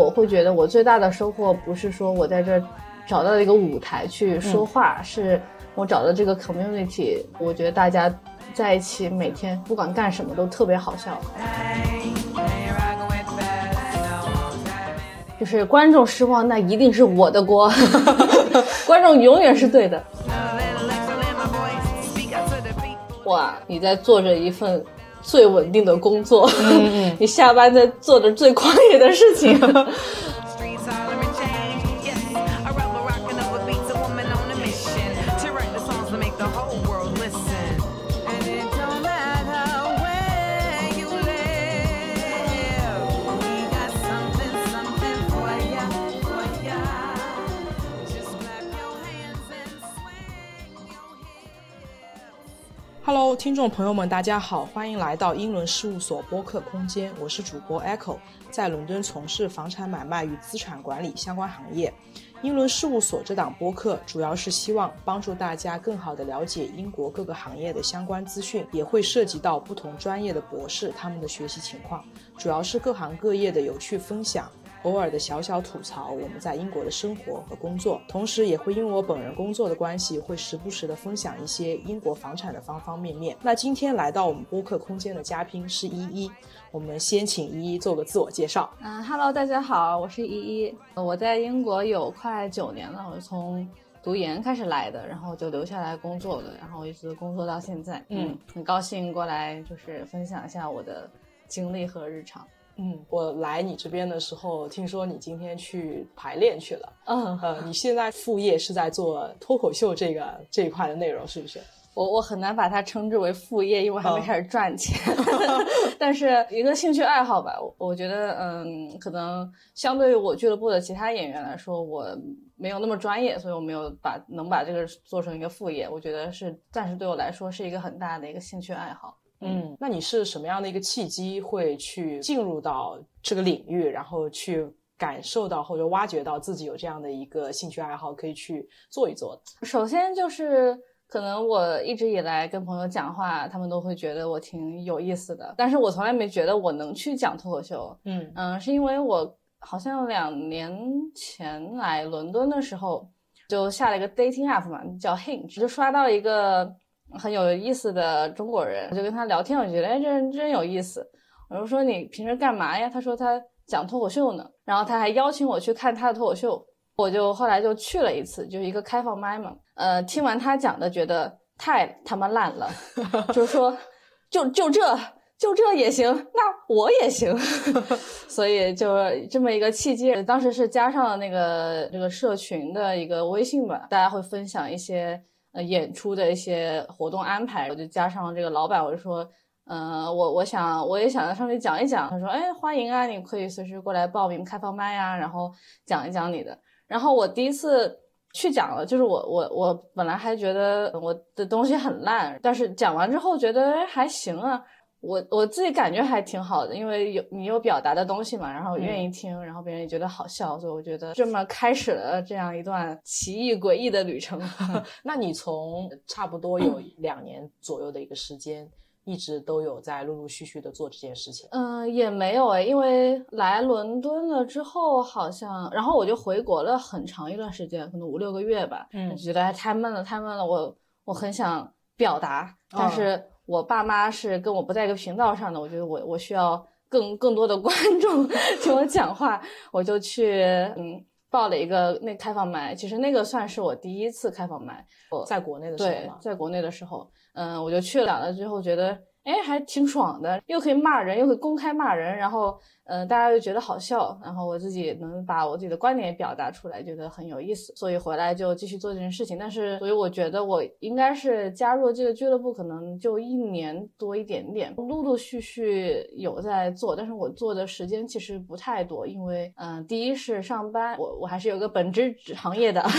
我会觉得我最大的收获不是说我在这儿找到了一个舞台去说话，是我找到这个 community，我觉得大家在一起每天不管干什么都特别好笑。就是观众失望，那一定是我的锅，观众永远是对的。哇，你在做着一份最稳定的工作，你下班在做着最狂野的事情。听众朋友们，大家好，欢迎来到英伦事务所播客空间，我是主播 Echo，在伦敦从事房产买卖与资产管理相关行业。英伦事务所这档播客主要是希望帮助大家更好地了解英国各个行业的相关资讯，也会涉及到不同专业的博士他们的学习情况，主要是各行各业的有趣分享。偶尔的小小吐槽，我们在英国的生活和工作，同时也会因为我本人工作的关系，会时不时的分享一些英国房产的方方面面。那今天来到我们播客空间的嘉宾是依依，我们先请依依做个自我介绍。嗯，Hello，大家好，我是依依，我在英国有快九年了，我是从读研开始来的，然后就留下来工作了，然后一直工作到现在。嗯，很高兴过来就是分享一下我的经历和日常。嗯，我来你这边的时候，听说你今天去排练去了。嗯，呃，你现在副业是在做脱口秀这个这一块的内容，是不是？我我很难把它称之为副业，因为还没开始赚钱。但是一个兴趣爱好吧，我觉得，嗯，可能相对于我俱乐部的其他演员来说，我没有那么专业，所以我没有把能把这个做成一个副业。我觉得是暂时对我来说是一个很大的一个兴趣爱好。嗯，那你是什么样的一个契机会去进入到这个领域，然后去感受到或者挖掘到自己有这样的一个兴趣爱好可以去做一做的？首先就是可能我一直以来跟朋友讲话，他们都会觉得我挺有意思的，但是我从来没觉得我能去讲脱口秀。嗯嗯，是因为我好像两年前来伦敦的时候，就下了一个 dating app 嘛，叫 Hinge，就刷到一个。很有意思的中国人，我就跟他聊天，我觉得哎，这人真有意思。我就说你平时干嘛呀？他说他讲脱口秀呢。然后他还邀请我去看他的脱口秀，我就后来就去了一次，就是一个开放麦嘛。呃，听完他讲的，觉得太他妈烂了，就是说就就这就这也行，那我也行。所以就这么一个契机，当时是加上了那个这个社群的一个微信吧，大家会分享一些。呃，演出的一些活动安排，我就加上这个老板，我就说，呃，我我想我也想在上去讲一讲。他说，哎，欢迎啊，你可以随时过来报名开放麦呀，然后讲一讲你的。然后我第一次去讲了，就是我我我本来还觉得我的东西很烂，但是讲完之后觉得还行啊。我我自己感觉还挺好的，因为有你有表达的东西嘛，然后愿意听，然后别人也觉得好笑，所以我觉得这么开始了这样一段奇异诡异的旅程。那你从差不多有两年左右的一个时间，一直都有在陆陆续续的做这件事情？嗯，也没有哎，因为来伦敦了之后，好像然后我就回国了很长一段时间，可能五六个月吧。嗯，觉得太闷了，太闷了，我我很想表达，但是。我爸妈是跟我不在一个频道上的，我觉得我我需要更更多的观众 听我讲话，我就去嗯报了一个那开放麦，其实那个算是我第一次开放麦，在国内的时候，对，在国内的时候，嗯，我就去了，了之后觉得。哎，还挺爽的，又可以骂人，又可以公开骂人，然后，嗯，大家又觉得好笑，然后我自己能把我自己的观点表达出来，觉得很有意思，所以回来就继续做这件事情。但是，所以我觉得我应该是加入这个俱乐部，可能就一年多一点点，陆陆续续有在做，但是我做的时间其实不太多，因为，嗯，第一是上班，我我还是有个本职行业的。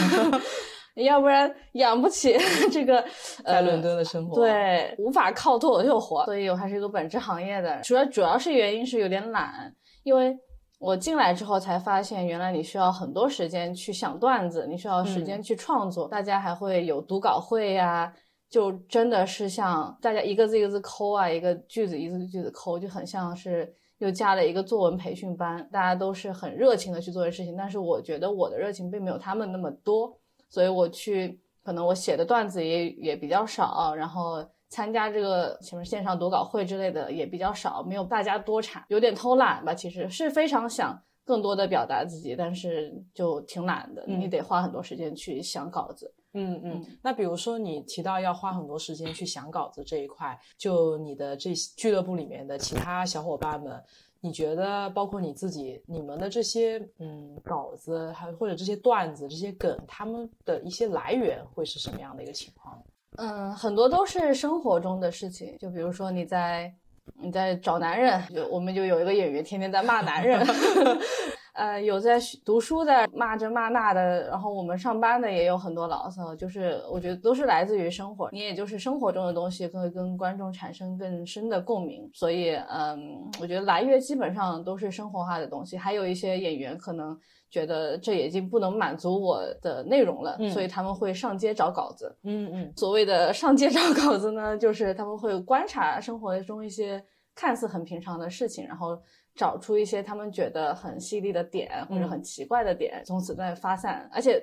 要不然养不起 这个在伦敦的生活，对，无法靠脱口秀活，所以我还是一个本职行业的。主要主要是原因是有点懒，因为我进来之后才发现，原来你需要很多时间去想段子，你需要时间去创作。大家还会有读稿会呀，就真的是像大家一个字一个字抠啊，一个句子一个句子抠，就很像是。又加了一个作文培训班，大家都是很热情的去做这事情。但是我觉得我的热情并没有他们那么多，所以我去可能我写的段子也也比较少，然后参加这个什么线上读稿会之类的也比较少，没有大家多产，有点偷懒吧。其实是非常想更多的表达自己，但是就挺懒的，你得花很多时间去想稿子。嗯嗯，那比如说你提到要花很多时间去想稿子这一块，就你的这俱乐部里面的其他小伙伴们，你觉得包括你自己，你们的这些嗯稿子，还或者这些段子、这些梗，他们的一些来源会是什么样的一个情况？嗯，很多都是生活中的事情，就比如说你在你在找男人，就我们就有一个演员天天在骂男人。呃，有在读书的骂这骂那的，然后我们上班的也有很多牢骚，就是我觉得都是来自于生活，你也就是生活中的东西会跟观众产生更深的共鸣，所以嗯，我觉得来源基本上都是生活化的东西，还有一些演员可能觉得这已经不能满足我的内容了，所以他们会上街找稿子。嗯嗯，所谓的 上街找稿子呢，就是他们会观察生活中一些看似很平常的事情，然后。找出一些他们觉得很犀利的点或者很奇怪的点，从此再发散。而且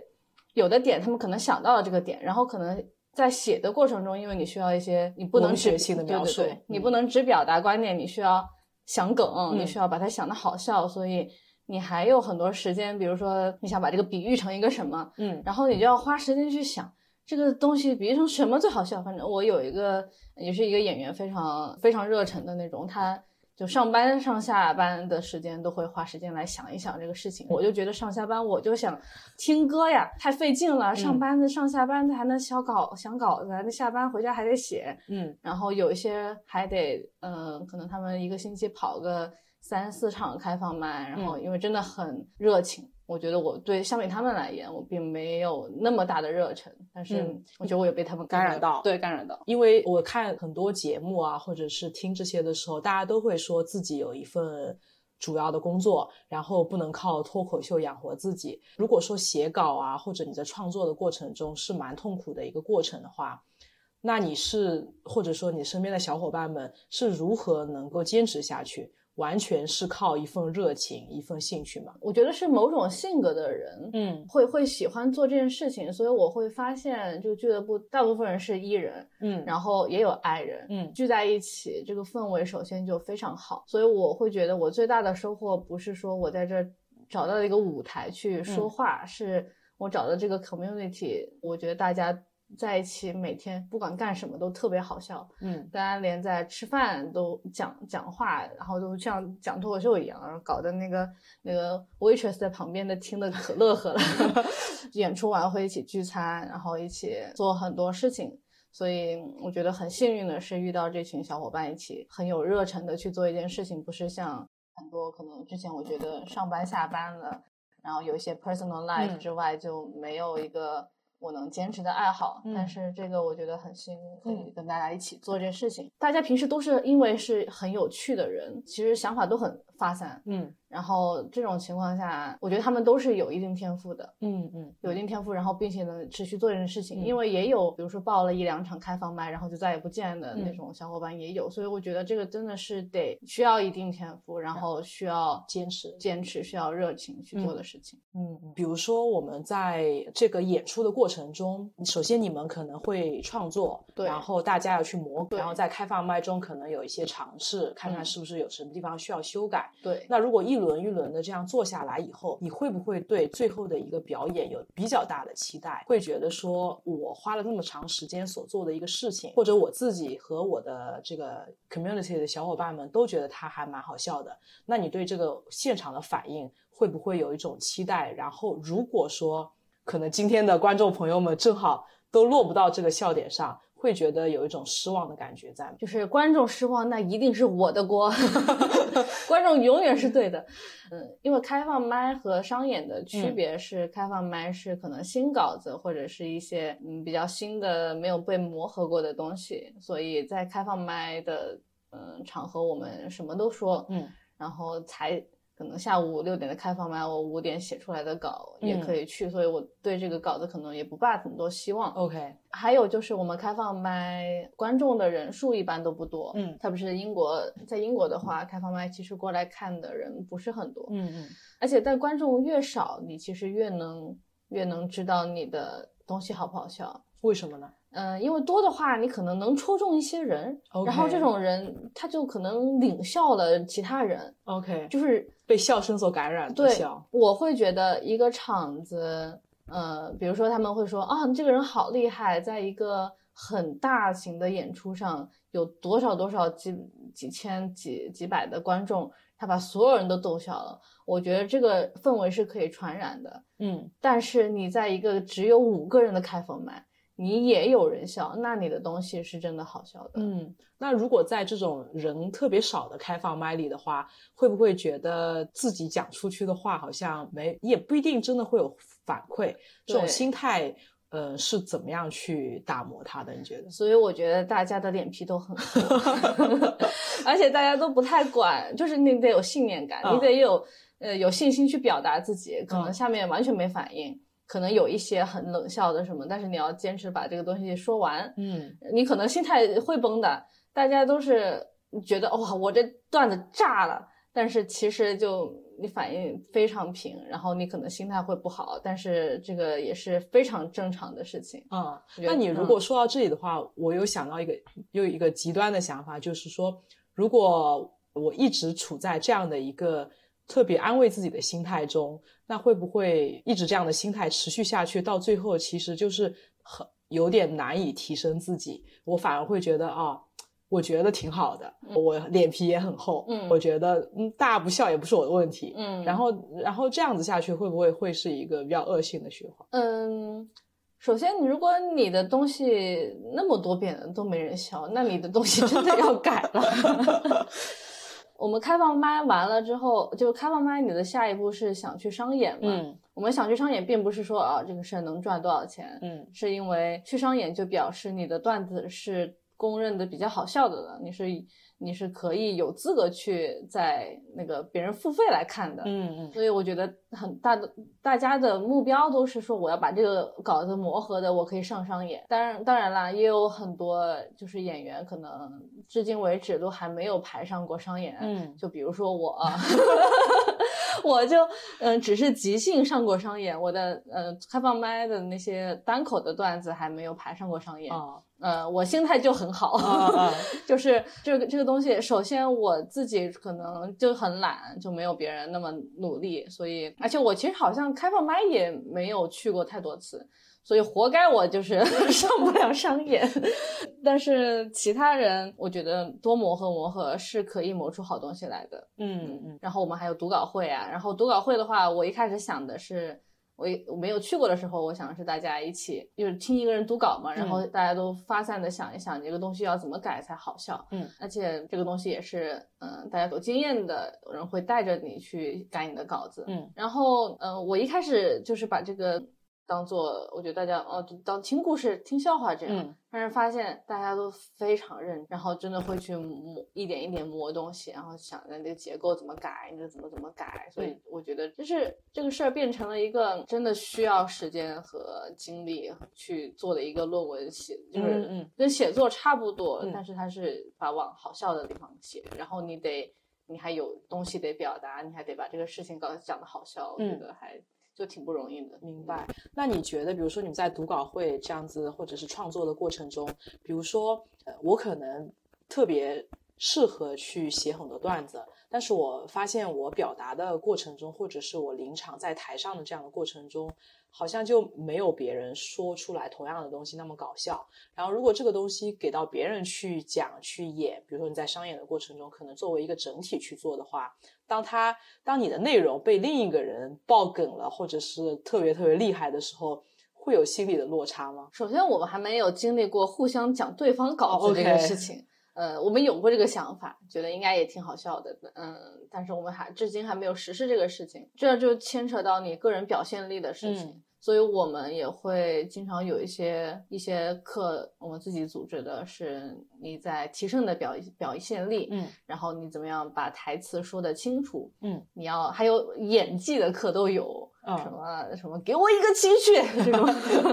有的点他们可能想到了这个点，然后可能在写的过程中，因为你需要一些你不能学性的描述，你不能只表达观点，你需要想梗，你需要把它想的好笑，所以你还有很多时间。比如说你想把这个比喻成一个什么，嗯，然后你就要花时间去想这个东西比喻成什么最好笑。反正我有一个也是一个演员，非常非常热忱的那种，他。就上班上下班的时间都会花时间来想一想这个事情，我就觉得上下班我就想听歌呀，太费劲了。上班的上下班的还能想稿想稿子，那下班回家还得写，嗯，然后有一些还得，嗯，可能他们一个星期跑个三四场开放麦，然后因为真的很热情。我觉得我对相比他们来言，我并没有那么大的热忱，但是我觉得我也被他们 感染到，对，感染到。因为我看很多节目啊，或者是听这些的时候，大家都会说自己有一份主要的工作，然后不能靠脱口秀养活自己。如果说写稿啊，或者你在创作的过程中是蛮痛苦的一个过程的话，那你是或者说你身边的小伙伴们是如何能够坚持下去？完全是靠一份热情、一份兴趣嘛？我觉得是某种性格的人，嗯，会会喜欢做这件事情，所以我会发现，这个俱乐部大部分人是 E 人，嗯，然后也有爱人，嗯，聚在一起，这个氛围首先就非常好，所以我会觉得我最大的收获不是说我在这找到了一个舞台去说话，是我找到这个 community，我觉得大家。在一起每天不管干什么都特别好笑，嗯，大家连在吃饭都讲讲话，然后都像讲脱口秀一样，然后搞得那个那个 waitress 在旁边的听的可乐呵了。演出完会一起聚餐，然后一起做很多事情，所以我觉得很幸运的是遇到这群小伙伴一起很有热忱的去做一件事情，不是像很多可能之前我觉得上班下班了，然后有一些 personal life 之外就没有一个。我能坚持的爱好，但是这个我觉得很幸运，可以跟大家一起做这件事情。大家平时都是因为是很有趣的人，其实想法都很发散，嗯。然后这种情况下，我觉得他们都是有一定天赋的，嗯嗯，有一定天赋，然后并且能持续做这件事情。因为也有，比如说报了一两场开放麦，然后就再也不见的那种小伙伴也有。所以我觉得这个真的是得需要一定天赋，然后需要坚持，坚持需要热情去做的事情。嗯，比如说我们在这个演出的过程中，首先你们可能会创作，对，然后大家要去磨，然后在开放麦中可能有一些尝试，看看是不是有什么地方需要修改。对，那如果一轮一轮的这样做下来以后，你会不会对最后的一个表演有比较大的期待？会觉得说我花了那么长时间所做的一个事情，或者我自己和我的这个 community 的小伙伴们都觉得它还蛮好笑的。那你对这个现场的反应会不会有一种期待？然后如果说可能今天的观众朋友们正好都落不到这个笑点上。会觉得有一种失望的感觉在，就是观众失望，那一定是我的锅 观众永远是对的。嗯，因为开放麦和商演的区别是，开放麦是可能新稿子或者是一些嗯比较新的没有被磨合过的东西，所以在开放麦的嗯场合我们什么都说，嗯，然后才。可能下午六点的开放麦，我五点写出来的稿也可以去，所以我对这个稿子可能也不抱很多希望。OK，还有就是我们开放麦观众的人数一般都不多，嗯，特别是英国，在英国的话，开放麦其实过来看的人不是很多，嗯嗯，而且但观众越少，你其实越能越能知道你的东西好不好笑，为什么呢？嗯，因为多的话，你可能能戳中一些人，然后这种人他就可能领笑了其他人。OK，就是被笑声所感染。对，我会觉得一个场子，呃，比如说他们会说啊，这个人好厉害，在一个很大型的演出上，有多少多少几几千几几百的观众，他把所有人都逗笑了。我觉得这个氛围是可以传染的。嗯，但是你在一个只有五个人的开放麦。你也有人笑，那你的东西是真的好笑的。嗯，那如果在这种人特别少的开放麦里的话，会不会觉得自己讲出去的话好像没，也不一定真的会有反馈？这种心态，呃，是怎么样去打磨它的？你觉得？所以我觉得大家的脸皮都很厚，而且大家都不太管，就是你得有信念感，你得有呃有信心去表达自己，可能下面完全没反应。可能有一些很冷笑的什么，但是你要坚持把这个东西说完。嗯，你可能心态会崩的，大家都是觉得哇，我这段子炸了，但是其实就你反应非常平，然后你可能心态会不好，但是这个也是非常正常的事情。嗯，那你如果说到这里的话，我有想到一个又一个极端的想法，就是说，如果我一直处在这样的一个。特别安慰自己的心态中，那会不会一直这样的心态持续下去？到最后其实就是很有点难以提升自己。我反而会觉得啊，我觉得挺好的，我脸皮也很厚，嗯，我觉得嗯，大家不笑也不是我的问题，嗯，然后然后这样子下去会不会会是一个比较恶性的循环？嗯，首先，如果你的东西那么多遍都没人笑，那你的东西真的要改了。我们开放麦完了之后，就开放麦，你的下一步是想去商演嘛？嗯，我们想去商演，并不是说啊这个事儿能赚多少钱，嗯，是因为去商演就表示你的段子是公认的比较好笑的了，你是。你是可以有资格去在那个别人付费来看的，嗯嗯，所以我觉得很大的大家的目标都是说我要把这个稿子磨合的，我可以上商演。当然当然啦，也有很多就是演员可能至今为止都还没有排上过商演，嗯，就比如说我，我就嗯只是即兴上过商演，我的呃开放麦的那些单口的段子还没有排上过商演啊。呃，我心态就很好，就是这个这个东西，首先我自己可能就很懒，就没有别人那么努力，所以而且我其实好像开放麦也没有去过太多次，所以活该我就是 上不了商演。但是其他人，我觉得多磨合磨合是可以磨出好东西来的。嗯嗯。然后我们还有读稿会啊，然后读稿会的话，我一开始想的是。我我没有去过的时候，我想是大家一起，就是听一个人读稿嘛，然后大家都发散的想一想这个东西要怎么改才好笑。嗯，而且这个东西也是，嗯，大家有经验的人会带着你去改你的稿子。嗯，然后，嗯，我一开始就是把这个。当做我觉得大家哦，当听故事、听笑话这样，但是发现大家都非常认，然后真的会去磨一点一点磨东西，然后想着这个结构怎么改，你这怎么怎么改。所以我觉得就是这个事儿变成了一个真的需要时间和精力去做的一个论文写，就是跟写作差不多，但是它是把往好笑的地方写，然后你得你还有东西得表达，你还得把这个事情搞讲的好笑，我觉得还。就挺不容易的，明白？那你觉得，比如说你们在读稿会这样子，或者是创作的过程中，比如说，呃，我可能特别适合去写很多段子。但是我发现我表达的过程中，或者是我临场在台上的这样的过程中，好像就没有别人说出来同样的东西那么搞笑。然后如果这个东西给到别人去讲、去演，比如说你在商演的过程中，可能作为一个整体去做的话，当他当你的内容被另一个人爆梗了，或者是特别特别厉害的时候，会有心理的落差吗？首先，我们还没有经历过互相讲对方稿子这个事情。呃，我们有过这个想法，觉得应该也挺好笑的，嗯，但是我们还至今还没有实施这个事情，这就牵扯到你个人表现力的事情。所以我们也会经常有一些一些课，我们自己组织的是你在提升的表表现力，嗯，然后你怎么样把台词说得清楚，嗯，你要还有演技的课都有，什么什么给我一个情绪 这种，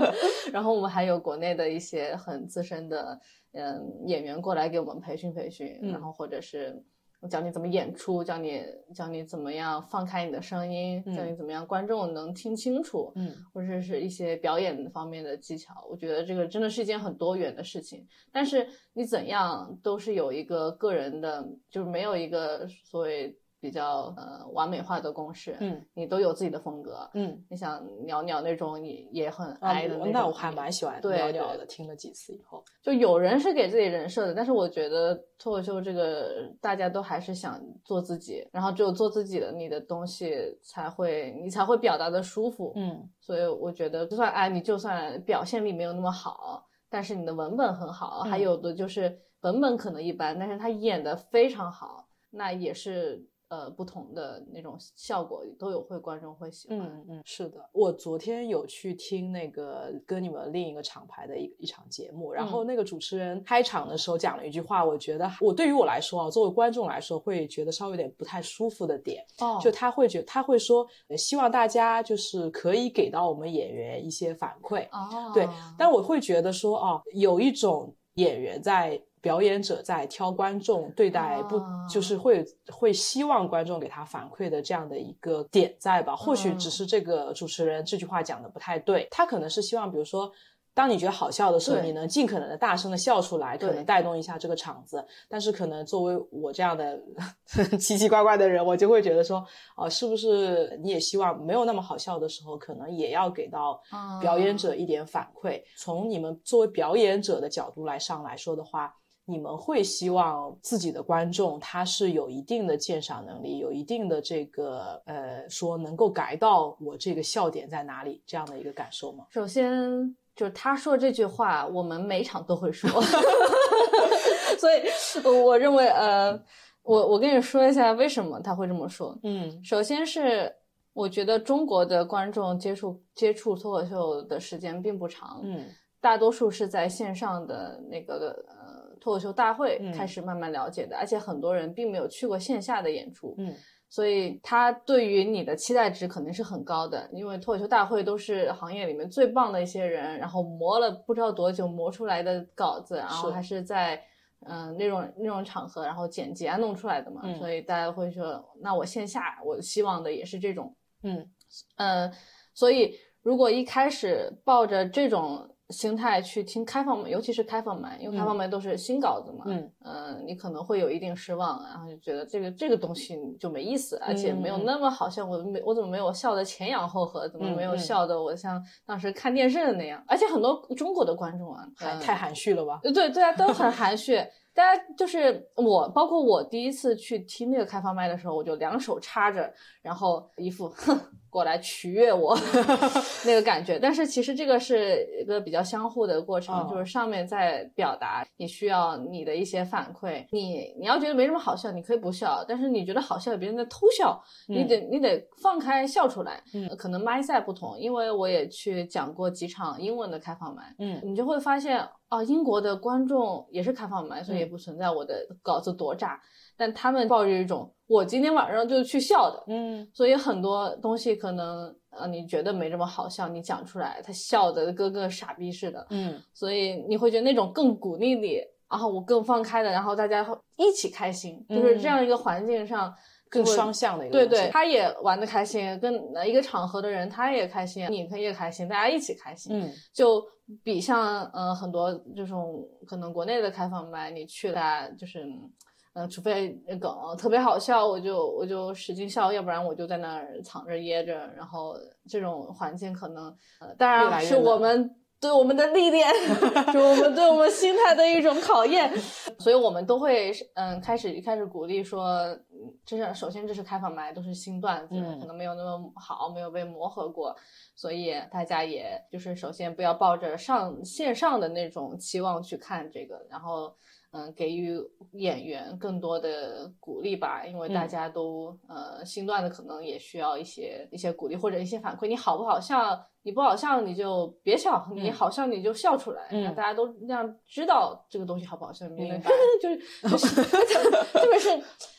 然后我们还有国内的一些很资深的嗯演员过来给我们培训培训，然后或者是。教你怎么演出，教你教你怎么样放开你的声音，教你怎么样观众能听清楚，嗯，或者是一些表演方面的技巧。我觉得这个真的是一件很多元的事情，但是你怎样都是有一个个人的，就是没有一个所谓。比较呃完美化的公式，嗯，你都有自己的风格，嗯，你想袅袅那种，也也很爱的那种，那我还蛮喜欢袅袅的。听了几次以后，就有人是给自己人设的，但是我觉得脱口秀这个大家都还是想做自己，然后只有做自己的，你的东西才会你才会表达的舒服，嗯，所以我觉得就算哎你就算表现力没有那么好，但是你的文本很好，还有的就是文本可能一般，但是他演的非常好，那也是。呃，不同的那种效果都有，会观众会喜欢。嗯嗯，是的，我昨天有去听那个跟你们另一个厂牌的一一场节目，然后那个主持人开场的时候讲了一句话，我觉得我对于我来说啊，作为观众来说，会觉得稍微有点不太舒服的点，哦，就他会觉他会说，希望大家就是可以给到我们演员一些反馈，哦，对，但我会觉得说，哦，有一种演员在。表演者在挑观众对待不就是会会希望观众给他反馈的这样的一个点在吧？或许只是这个主持人这句话讲的不太对，他可能是希望，比如说。当你觉得好笑的时候，你能尽可能的大声的笑出来，可能带动一下这个场子。但是可能作为我这样的 奇奇怪怪的人，我就会觉得说，哦，是不是你也希望没有那么好笑的时候，可能也要给到表演者一点反馈？从你们作为表演者的角度来上来说的话，你们会希望自己的观众他是有一定的鉴赏能力，有一定的这个呃，说能够改到我这个笑点在哪里这样的一个感受吗？首先。就是他说这句话，我们每场都会说，所以我认为，呃，我我跟你说一下为什么他会这么说。嗯，首先是我觉得中国的观众接触接触脱口秀的时间并不长，嗯，大多数是在线上的那个呃脱口秀大会开始慢慢了解的，而且很多人并没有去过线下的演出，嗯。所以他对于你的期待值肯定是很高的，因为脱口秀大会都是行业里面最棒的一些人，然后磨了不知道多久磨出来的稿子，然后还是在嗯那种那种场合，然后剪辑啊弄出来的嘛，所以大家会说，那我线下我希望的也是这种，嗯嗯，所以如果一开始抱着这种。心态去听开放麦，尤其是开放麦，因为开放麦都是新稿子嘛，嗯，呃，你可能会有一定失望，然后就觉得这个这个东西就没意思，而且没有那么好笑。我没我怎么没有笑的前仰后合？怎么没有笑的我像当时看电视的那样？而且很多中国的观众啊，太含蓄了吧？对对啊，都很含蓄。大家就是我，包括我第一次去听那个开放麦的时候，我就两手插着，然后一副哼过来取悦我 那个感觉。但是其实这个是一个比较相互的过程，就是上面在表达，你需要你的一些反馈。你你要觉得没什么好笑，你可以不笑；但是你觉得好笑，别人在偷笑，你得你得放开笑出来。嗯，可能麦赛不同，因为我也去讲过几场英文的开放麦，嗯，你就会发现。啊，英国的观众也是开放麦，所以也不存在我的稿子多炸，但他们抱着一种我今天晚上就去笑的，嗯，所以很多东西可能呃你觉得没这么好笑，你讲出来他笑的跟个傻逼似的，嗯，所以你会觉得那种更鼓励你，然后我更放开的，然后大家一起开心，就是这样一个环境上。更双向的一个对对，他也玩的开心，跟一个场合的人他也开心，你也开心，大家一起开心，嗯，就比像呃很多这种可能国内的开放麦，你去了就是，嗯，除非梗特别好笑，我就我就使劲笑，要不然我就在那儿藏着掖着，然后这种环境可能，呃，当然是我们。对我们的历练，是我们对我们心态的一种考验，所以我们都会嗯开始一开始鼓励说，这是首先这是开放麦，都是新段子，可能没有那么好，没有被磨合过，所以大家也就是首先不要抱着上线上的那种期望去看这个，然后嗯，给予演员更多的鼓励吧，因为大家都呃新段子可能也需要一些一些鼓励或者一些反馈。你好不好笑？你不好笑你就别笑，你好笑你就笑出来，让大家都那样知道这个东西好不好笑。明白？就是 就是，特别是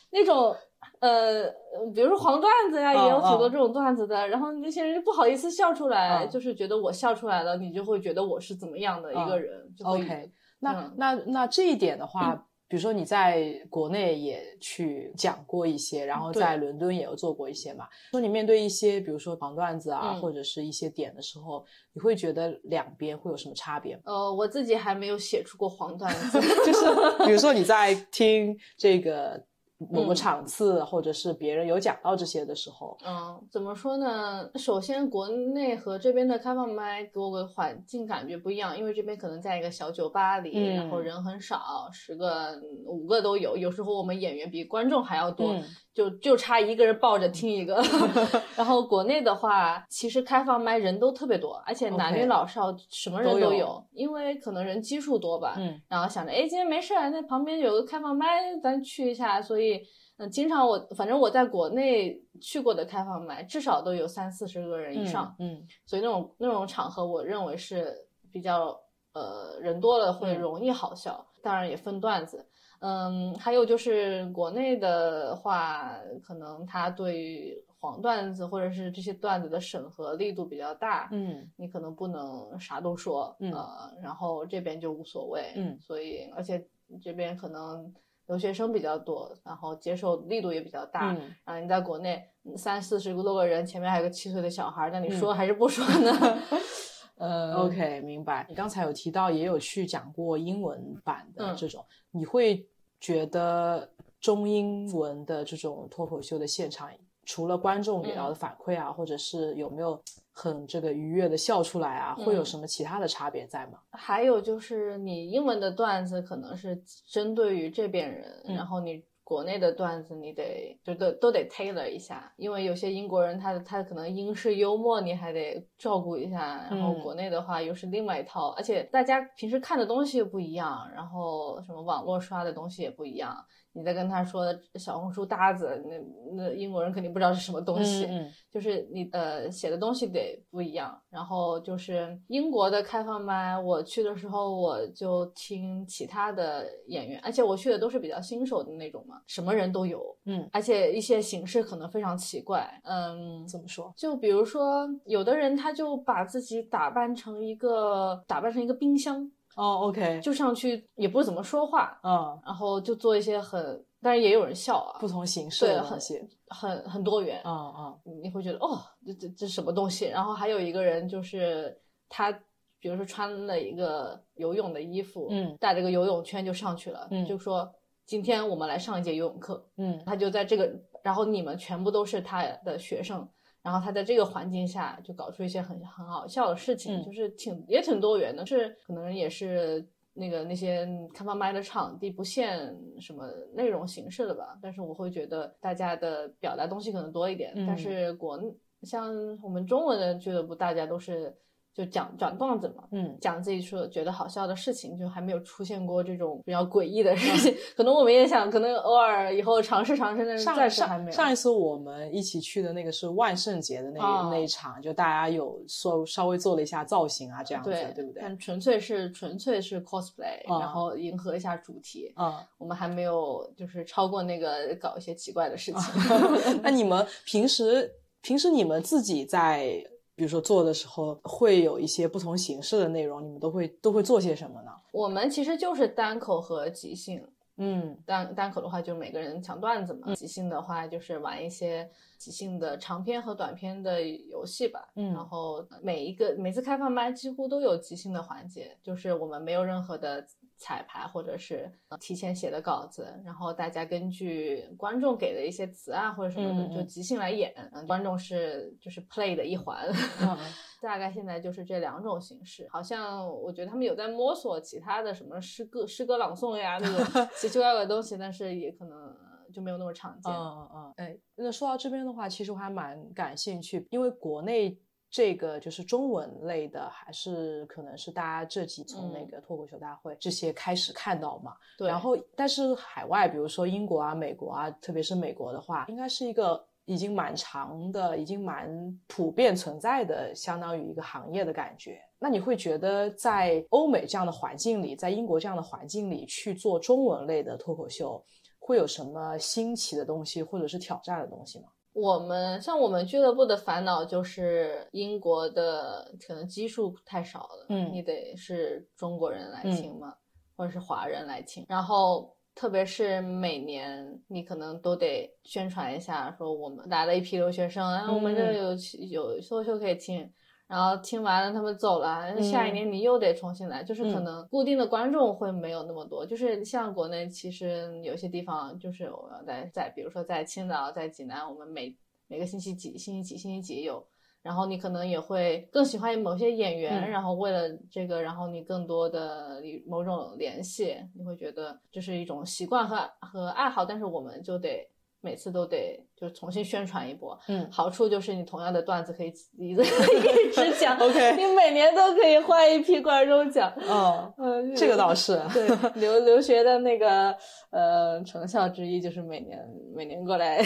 那种。呃，比如说黄段子呀，也有挺多这种段子的。然后那些人就不好意思笑出来，就是觉得我笑出来了，你就会觉得我是怎么样的一个人。OK，那那那这一点的话。比如说你在国内也去讲过一些，然后在伦敦也有做过一些嘛。说你面对一些，比如说黄段子啊，或者是一些点的时候，你会觉得两边会有什么差别？呃，我自己还没有写出过黄段子，就是比如说你在听这个。某个场次，或者是别人有讲到这些的时候，嗯，怎么说呢？首先，国内和这边的开放麦给我个环境感觉不一样，因为这边可能在一个小酒吧里，然后人很少，十个五个都有，有时候我们演员比观众还要多。就就差一个人抱着听一个，然后国内的话，其实开放麦人都特别多，而且男女老少什么人都有，因为可能人基数多吧。嗯，然后想着，哎，今天没事，那旁边有个开放麦，咱去一下。所以，嗯，经常我反正我在国内去过的开放麦，至少都有三四十个人以上。嗯，所以那种那种场合，我认为是比较呃人多了会容易好笑，当然也分段子。嗯，还有就是国内的话，可能他对黄段子或者是这些段子的审核力度比较大，嗯，你可能不能啥都说，呃，然后这边就无所谓，嗯，所以而且这边可能留学生比较多，然后接受力度也比较大，然后你在国内三四十多个人，前面还有个七岁的小孩，那你说还是不说呢？呃，OK，明白。你刚才有提到，也有去讲过英文版的这种，你会觉得中英文的这种脱口秀的现场，除了观众给到的反馈啊，或者是有没有很这个愉悦的笑出来啊，会有什么其他的差别在吗？还有就是你英文的段子可能是针对于这边人，然后你。国内的段子你得就都都得 tailor 一下，因为有些英国人他他可能英式幽默你还得照顾一下，然后国内的话又是另外一套，而且大家平时看的东西又不一样，然后什么网络刷的东西也不一样。你在跟他说小红书搭子，那那英国人肯定不知道是什么东西，就是你呃写的东西得不一样。然后就是英国的开放麦，我去的时候我就听其他的演员，而且我去的都是比较新手的那种嘛，什么人都有，嗯，而且一些形式可能非常奇怪，嗯，怎么说？就比如说有的人他就把自己打扮成一个打扮成一个冰箱。哦，OK，就上去也不怎么说话，嗯，然后就做一些很，但是也有人笑啊，不同形式的东西，很很多元，嗯嗯，你会觉得哦，这这这什么东西？然后还有一个人就是他，比如说穿了一个游泳的衣服，嗯，带着个游泳圈就上去了，嗯，就说今天我们来上一节游泳课，嗯，他就在这个，然后你们全部都是他的学生。然后他在这个环境下就搞出一些很很好笑的事情，就是挺也挺多元的，是可能也是那个那些开放麦的场地不限什么内容形式的吧。但是我会觉得大家的表达东西可能多一点，但是国像我们中文的俱乐部，大家都是。就讲讲段子嘛，嗯，讲自己说觉得好笑的事情，就还没有出现过这种比较诡异的事情。可能我们也想，可能偶尔以后尝试尝试。但是暂时还没有。上一次我们一起去的那个是万圣节的那那一场，就大家有说稍微做了一下造型啊，这样子，对不对？但纯粹是纯粹是 cosplay，然后迎合一下主题。嗯，我们还没有就是超过那个搞一些奇怪的事情。那你们平时平时你们自己在？比如说做的时候会有一些不同形式的内容，你们都会都会做些什么呢？我们其实就是单口和即兴，嗯，单单口的话就是每个人抢段子嘛，即兴的话就是玩一些即兴的长篇和短篇的游戏吧，嗯，然后每一个每次开放麦几乎都有即兴的环节，就是我们没有任何的。彩排或者是提前写的稿子，然后大家根据观众给的一些词啊或者什么的就即兴来演，观众是就是 play 的一环，大概现在就是这两种形式。好像我觉得他们有在摸索其他的什么诗歌诗歌朗诵呀那种 奇奇怪怪的东西，但是也可能就没有那么常见。嗯嗯，哎，那说到这边的话，其实我还蛮感兴趣，因为国内。这个就是中文类的，还是可能是大家这几从那个脱口秀大会这些开始看到嘛？对。然后，但是海外，比如说英国啊、美国啊，特别是美国的话，应该是一个已经蛮长的、已经蛮普遍存在的，相当于一个行业的感觉。那你会觉得在欧美这样的环境里，在英国这样的环境里去做中文类的脱口秀，会有什么新奇的东西，或者是挑战的东西吗？我们像我们俱乐部的烦恼就是英国的可能基数太少了，嗯，你得是中国人来请嘛，或者是华人来请，然后特别是每年你可能都得宣传一下，说我们来了一批留学生，然后我们这有有脱口秀可以听。然后听完了，他们走了，下一年你又得重新来，就是可能固定的观众会没有那么多。就是像国内，其实有些地方，就是我要在在，比如说在青岛、在济南，我们每每个星期几、星期几、星期几有。然后你可能也会更喜欢某些演员，然后为了这个，然后你更多的某种联系，你会觉得这是一种习惯和和爱好，但是我们就得。每次都得就重新宣传一波，嗯，好处就是你同样的段子可以 一直一 直讲，OK，你每年都可以换一批观众讲，哦，嗯，这个倒是，对，留留学的那个呃成效之一就是每年每年过来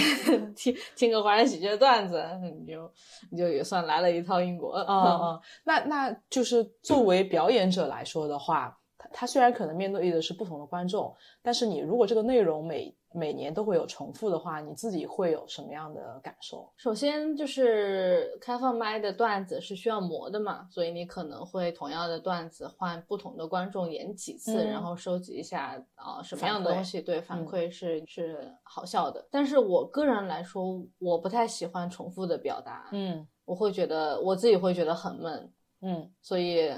听听个华人喜剧的段子，你就你就也算来了一套英国，啊啊，那那就是作为表演者来说的话，他他虽然可能面对的是不同的观众，但是你如果这个内容每每年都会有重复的话，你自己会有什么样的感受？首先就是开放麦的段子是需要磨的嘛，所以你可能会同样的段子换不同的观众演几次，然后收集一下啊什么样的东西对反馈是是好笑的。但是我个人来说，我不太喜欢重复的表达，嗯，我会觉得我自己会觉得很闷，嗯，所以。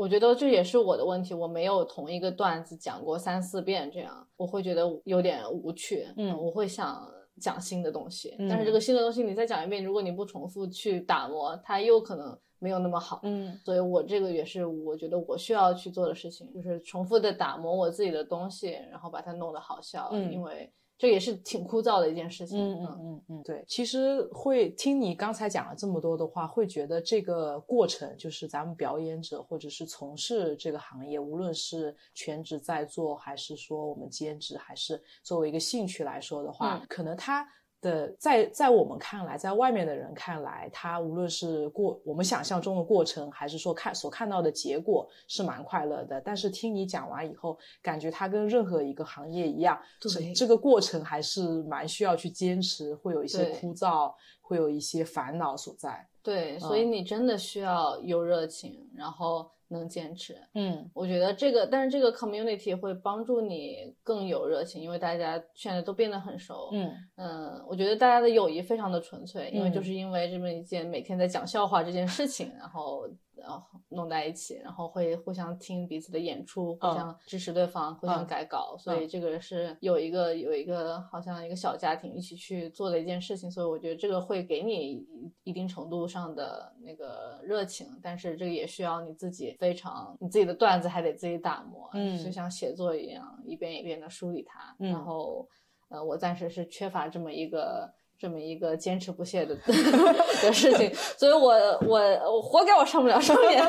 我觉得这也是我的问题，我没有同一个段子讲过三四遍，这样我会觉得有点无趣。嗯，我会想讲新的东西，但是这个新的东西你再讲一遍，如果你不重复去打磨，它又可能没有那么好。嗯，所以我这个也是我觉得我需要去做的事情，就是重复的打磨我自己的东西，然后把它弄得好笑。嗯，因为。这也是挺枯燥的一件事情。嗯嗯嗯嗯，对。其实会听你刚才讲了这么多的话，会觉得这个过程就是咱们表演者或者是从事这个行业，无论是全职在做，还是说我们兼职，还是作为一个兴趣来说的话，可能他。的，在在我们看来，在外面的人看来，他无论是过我们想象中的过程，还是说看所看到的结果，是蛮快乐的。但是听你讲完以后，感觉他跟任何一个行业一样，对这个过程还是蛮需要去坚持，会有一些枯燥，会有一些烦恼所在。对，所以你真的需要有热情，然后。能坚持，嗯，我觉得这个，但是这个 community 会帮助你更有热情，因为大家现在都变得很熟，嗯。嗯，我觉得大家的友谊非常的纯粹，因为就是因为这么一件每天在讲笑话这件事情，然后。然后弄在一起，然后会互相听彼此的演出，互相支持对方，互相改稿，所以这个是有一个有一个好像一个小家庭一起去做的一件事情，所以我觉得这个会给你一定程度上的那个热情，但是这个也需要你自己非常你自己的段子还得自己打磨，嗯，就像写作一样，一遍一遍的梳理它，然后呃，我暂时是缺乏这么一个。这么一个坚持不懈的的事情，所以我我我活该我上不了双面。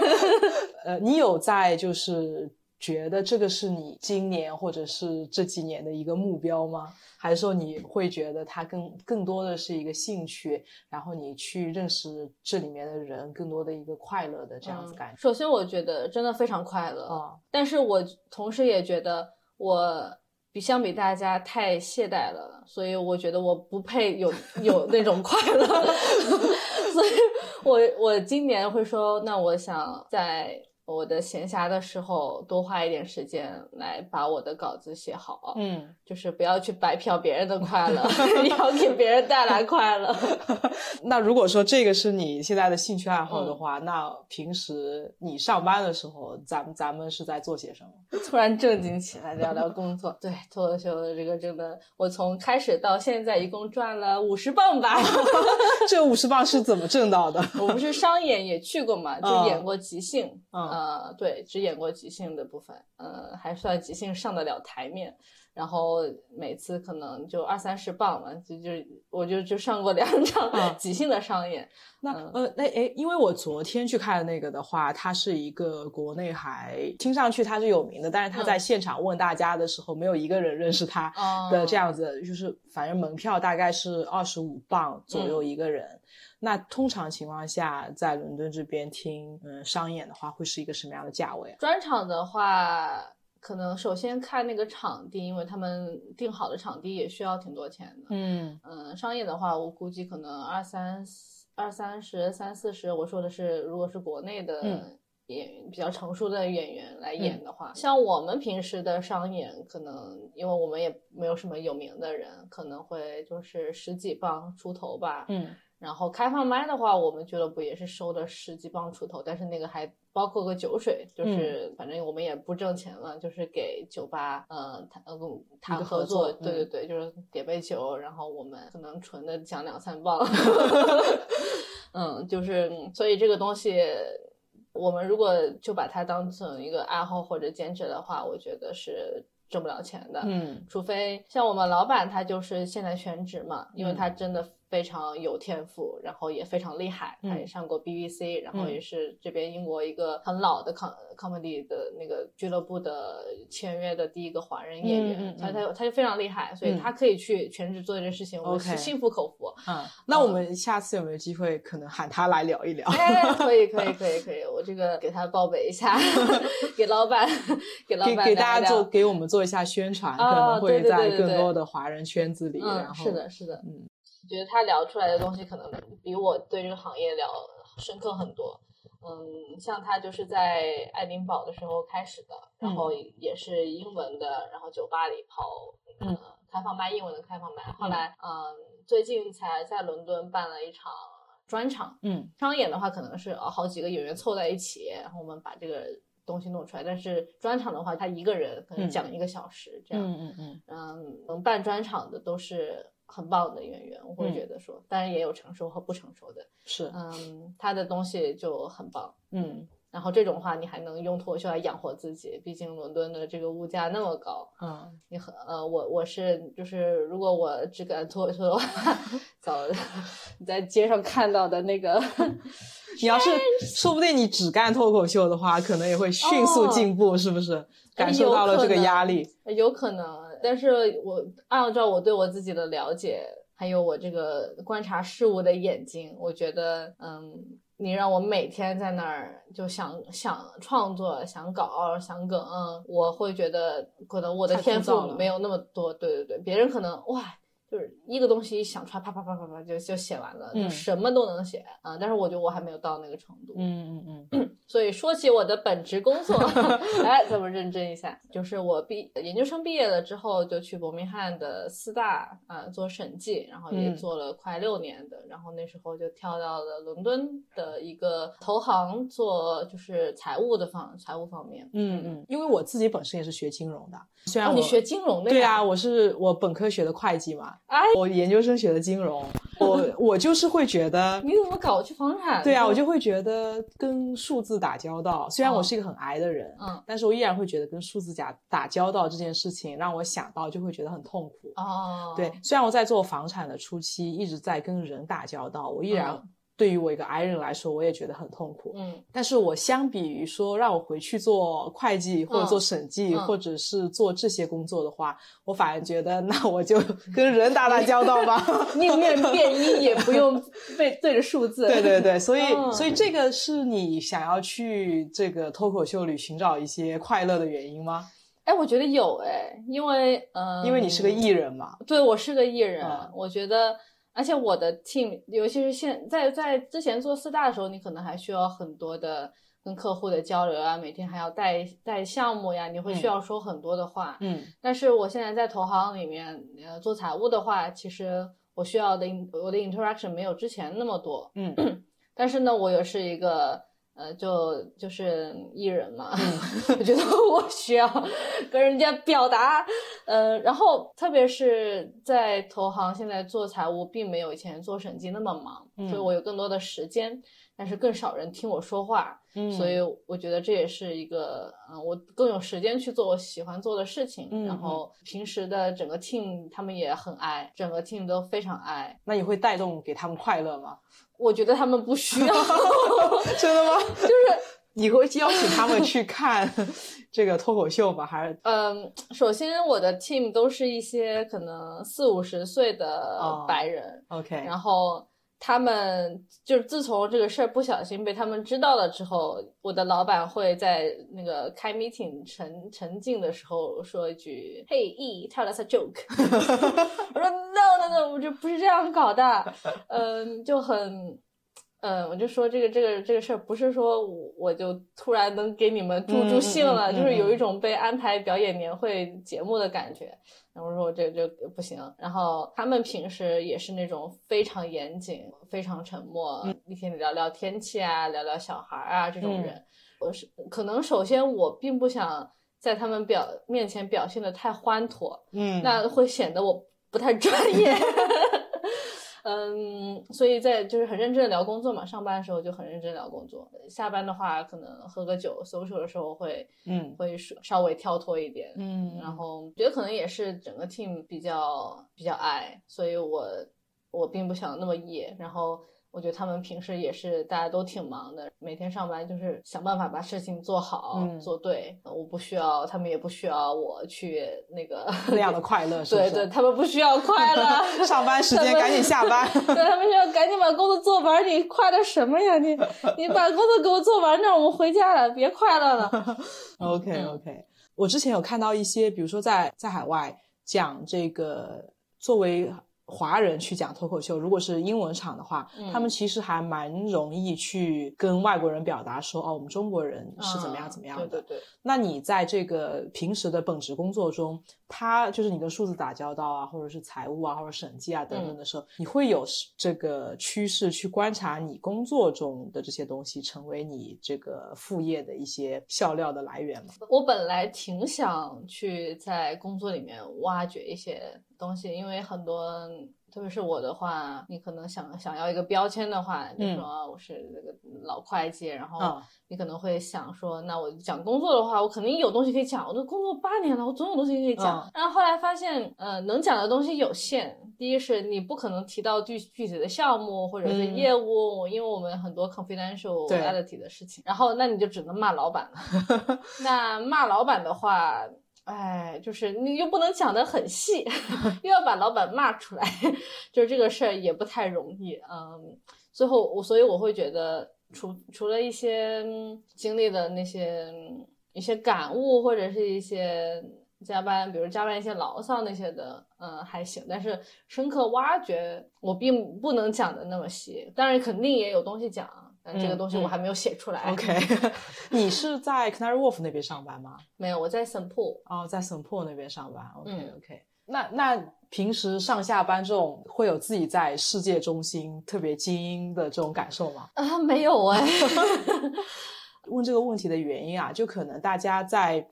呃，你有在就是觉得这个是你今年或者是这几年的一个目标吗？还是说你会觉得它更更多的是一个兴趣，然后你去认识这里面的人，更多的一个快乐的这样子感觉？首先，我觉得真的非常快乐啊，但是我同时也觉得我。比相比大家太懈怠了，所以我觉得我不配有 有那种快乐，所以我我今年会说，那我想在。我的闲暇的时候，多花一点时间来把我的稿子写好。嗯，就是不要去白嫖别人的快乐，要给别人带来快乐。那如果说这个是你现在的兴趣爱好的话，那平时你上班的时候，咱们咱们是在做些什么？突然正经起来聊聊工作。对，脱口秀的这个真的，我从开始到现在一共赚了五十磅吧。这五十磅是怎么挣到的？我不是商演也去过嘛，就演过即兴。嗯。呃，对，只演过即兴的部分，呃，还算即兴上得了台面。然后每次可能就二三十磅嘛，就就我就就上过两场即兴的商演。那呃那哎，因为我昨天去看的那个的话，它是一个国内还听上去他是有名的，但是他在现场问大家的时候，没有一个人认识他的这样子，就是反正门票大概是二十五磅左右一个人。那通常情况下，在伦敦这边听嗯商演的话，会是一个什么样的价位？专场的话。可能首先看那个场地，因为他们定好的场地也需要挺多钱的。嗯嗯，商演的话，我估计可能二三二三十、三四十。我说的是，如果是国内的演员比较成熟的演员来演的话，像我们平时的商演，可能因为我们也没有什么有名的人，可能会就是十几磅出头吧。嗯。然后开放麦的话，我们俱乐部也是收的十几磅出头，但是那个还包括个酒水，就是反正我们也不挣钱了，就是给酒吧呃谈呃谈合作，对对对，就是点杯酒，然后我们可能纯的讲两三磅 嗯，就是所以这个东西，我们如果就把它当成一个爱好或者兼职的话，我觉得是挣不了钱的，嗯，除非像我们老板他就是现在全职嘛，因为他真的。非常有天赋，然后也非常厉害。他也上过 BBC，然后也是这边英国一个很老的 com comedy 的那个俱乐部的签约的第一个华人演员。他他他就非常厉害，所以他可以去全职做这件事情，我是心服口服。嗯，那我们下次有没有机会可能喊他来聊一聊？可以 可以可以可以，我这个给他报备一下，给老板给老板给大家做给我们做一下宣传，可能会在更多的华人圈子里。然后是的是的，嗯。觉得他聊出来的东西可能比我对这个行业聊深刻很多。嗯，像他就是在爱丁堡的时候开始的，然后也是英文的，然后酒吧里跑嗯开放麦，英文的开放麦。后来嗯，最近才在伦敦办了一场专场。嗯，商演的话可能是呃好几个演员凑在一起，然后我们把这个东西弄出来。但是专场的话，他一个人可能讲一个小时这样。嗯嗯嗯。嗯，能办专场的都是。很棒的演员，我会觉得说，当然也有成熟和不成熟的，是，嗯，他的东西就很棒，嗯，然后这种话你还能用脱口秀来养活自己，毕竟伦敦的这个物价那么高，嗯，你很，呃，我我是就是如果我只敢脱口秀的话，早你在街上看到的那个，你要是说不定你只干脱口秀的话，可能也会迅速进步，是不是？感受到了这个压力，有可能。但是我按照我对我自己的了解，还有我这个观察事物的眼睛，我觉得，嗯，你让我每天在那儿就想想创作、想搞、想梗，我会觉得可能我的天赋没有那么多。对对对，别人可能哇。就是一个东西一想出来，啪啪啪啪啪就就写完了，就什么都能写啊。但是我觉得我还没有到那个程度。嗯嗯嗯。所以说起我的本职工作，哎，咱们认真一下。就是我毕研究生毕业了之后，就去伯明翰的四大啊做审计，然后也做了快六年的。然后那时候就跳到了伦敦的一个投行做，就是财务的方财务方面。嗯嗯。因为我自己本身也是学金融的，虽然你学金融的，对啊，我是我本科学的会计嘛。我研究生学的金融，我 我就是会觉得你怎么搞去房产？对啊，我就会觉得跟数字打交道。虽然我是一个很矮的人，嗯，但是我依然会觉得跟数字打打交道这件事情让我想到就会觉得很痛苦。哦，对，虽然我在做房产的初期一直在跟人打交道，我依然。对于我一个 I 人来说，我也觉得很痛苦。嗯，但是我相比于说让我回去做会计或者做审计或者是做这些工作的话，我反而觉得那我就跟人打打交道吧，宁愿变一也不用 背对着数字。对对对，所以所以这个是你想要去这个脱口秀里寻找一些快乐的原因吗？哎，我觉得有哎，因为嗯，因为你是个艺人嘛。对，我是个艺人，我觉得。而且我的 team，尤其是现在在之前做四大的时候，你可能还需要很多的跟客户的交流啊，每天还要带带项目呀，你会需要说很多的话。嗯。但是我现在在投行里面，呃，做财务的话，其实我需要的我的 interaction 没有之前那么多。嗯。但是呢，我又是一个。呃，就就是艺人嘛，我 觉得我需要跟人家表达，呃，然后特别是在投行，现在做财务并没有以前做审计那么忙，所以我有更多的时间。但是更少人听我说话。嗯，所以我觉得这也是一个，嗯，我更有时间去做我喜欢做的事情。嗯，然后平时的整个 team 他们也很爱，整个 team 都非常爱。那你会带动给他们快乐吗？我觉得他们不需要。真的吗？就是你会邀请他们去看 这个脱口秀吗？还是？嗯，首先我的 team 都是一些可能四五十岁的白人。OK，然后。他们就是自从这个事儿不小心被他们知道了之后，我的老板会在那个开 meeting 沉沉浸的时候说一句：“Hey E，tell us a joke。”我说：“No No No，我就不是这样搞的。”嗯，就很。嗯，我就说这个这个这个事儿不是说我我就突然能给你们助助兴了，就是有一种被安排表演年会节目的感觉。然后说我这这不行。然后他们平时也是那种非常严谨、非常沉默，一天聊聊天气啊，聊聊小孩啊这种人。我是可能首先我并不想在他们表面前表现的太欢脱，嗯，那会显得我不太专业。嗯，所以在就是很认真的聊工作嘛，上班的时候就很认真聊工作，下班的话可能喝个酒，social 的时候会，嗯，会稍微跳脱一点，嗯，然后觉得可能也是整个 team 比较比较爱，所以我我并不想那么野，然后。我觉得他们平时也是大家都挺忙的，每天上班就是想办法把事情做好做对。我不需要，他们也不需要我去那个 那样的快乐是是。对对，他们不需要快乐。上班时间赶紧下班。对他们需要赶紧把工作做完。你快乐什么呀？你你把工作给我做完，那我们回家了，别快乐了。OK OK，我之前有看到一些，比如说在在海外讲这个作为。华人去讲脱口秀，如果是英文场的话，他们其实还蛮容易去跟外国人表达说，哦，我们中国人是怎么样怎么样的。对对对。那你在这个平时的本职工作中，他就是你跟数字打交道啊，或者是财务啊，或者审计啊等等的时候，你会有这个趋势去观察你工作中的这些东西，成为你这个副业的一些笑料的来源吗？我本来挺想去在工作里面挖掘一些。东西，因为很多，特别是我的话，你可能想想要一个标签的话，比如说我是那个老会计，然后你可能会想说，那我讲工作的话，我肯定有东西可以讲，我都工作八年了，我总有东西可以讲。然后后来发现，呃，能讲的东西有限。第一是你不可能提到具具体的项目或者是业务，因为我们很多 confidentiality 的事情。然后那你就只能骂老板了。那骂老板的话。哎，就是你又不能讲得很细，又要把老板骂出来，就是这个事儿也不太容易。嗯，最后我所以我会觉得，除除了一些经历的那些一些感悟，或者是一些加班，比如加班一些牢骚那些的，嗯，还行。但是深刻挖掘，我并不能讲的那么细。当然，肯定也有东西讲。但这个东西我还没有写出来。OK，你是在 Canary Wharf 那边上班吗？没有，我在 s 浦。哦，在 s 浦那边上班。OK OK，那那平时上下班这种会有自己在世界中心特别精英的这种感受吗？啊，没有 哎。问这个问题的原因啊，就可能大家在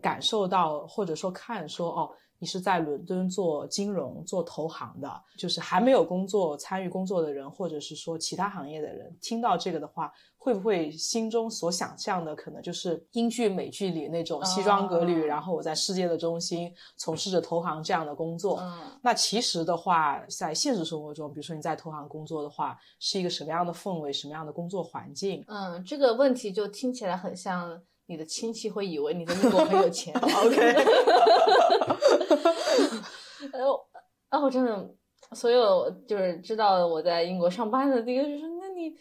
感受到或者说看说哦。你是在伦敦做金融、做投行的，就是还没有工作、参与工作的人，或者是说其他行业的人，听到这个的话，会不会心中所想象的可能就是英剧、美剧里那种西装革履，然后我在世界的中心从事着投行这样的工作？嗯，那其实的话，在现实生活中，比如说你在投行工作的话，是一个什么样的氛围、什么样的工作环境？嗯，这个问题就听起来很像。你的亲戚会以为你在英国很有钱。OK。哎呦，啊，我真的，所有就是知道我在英国上班的，第一个就是，那你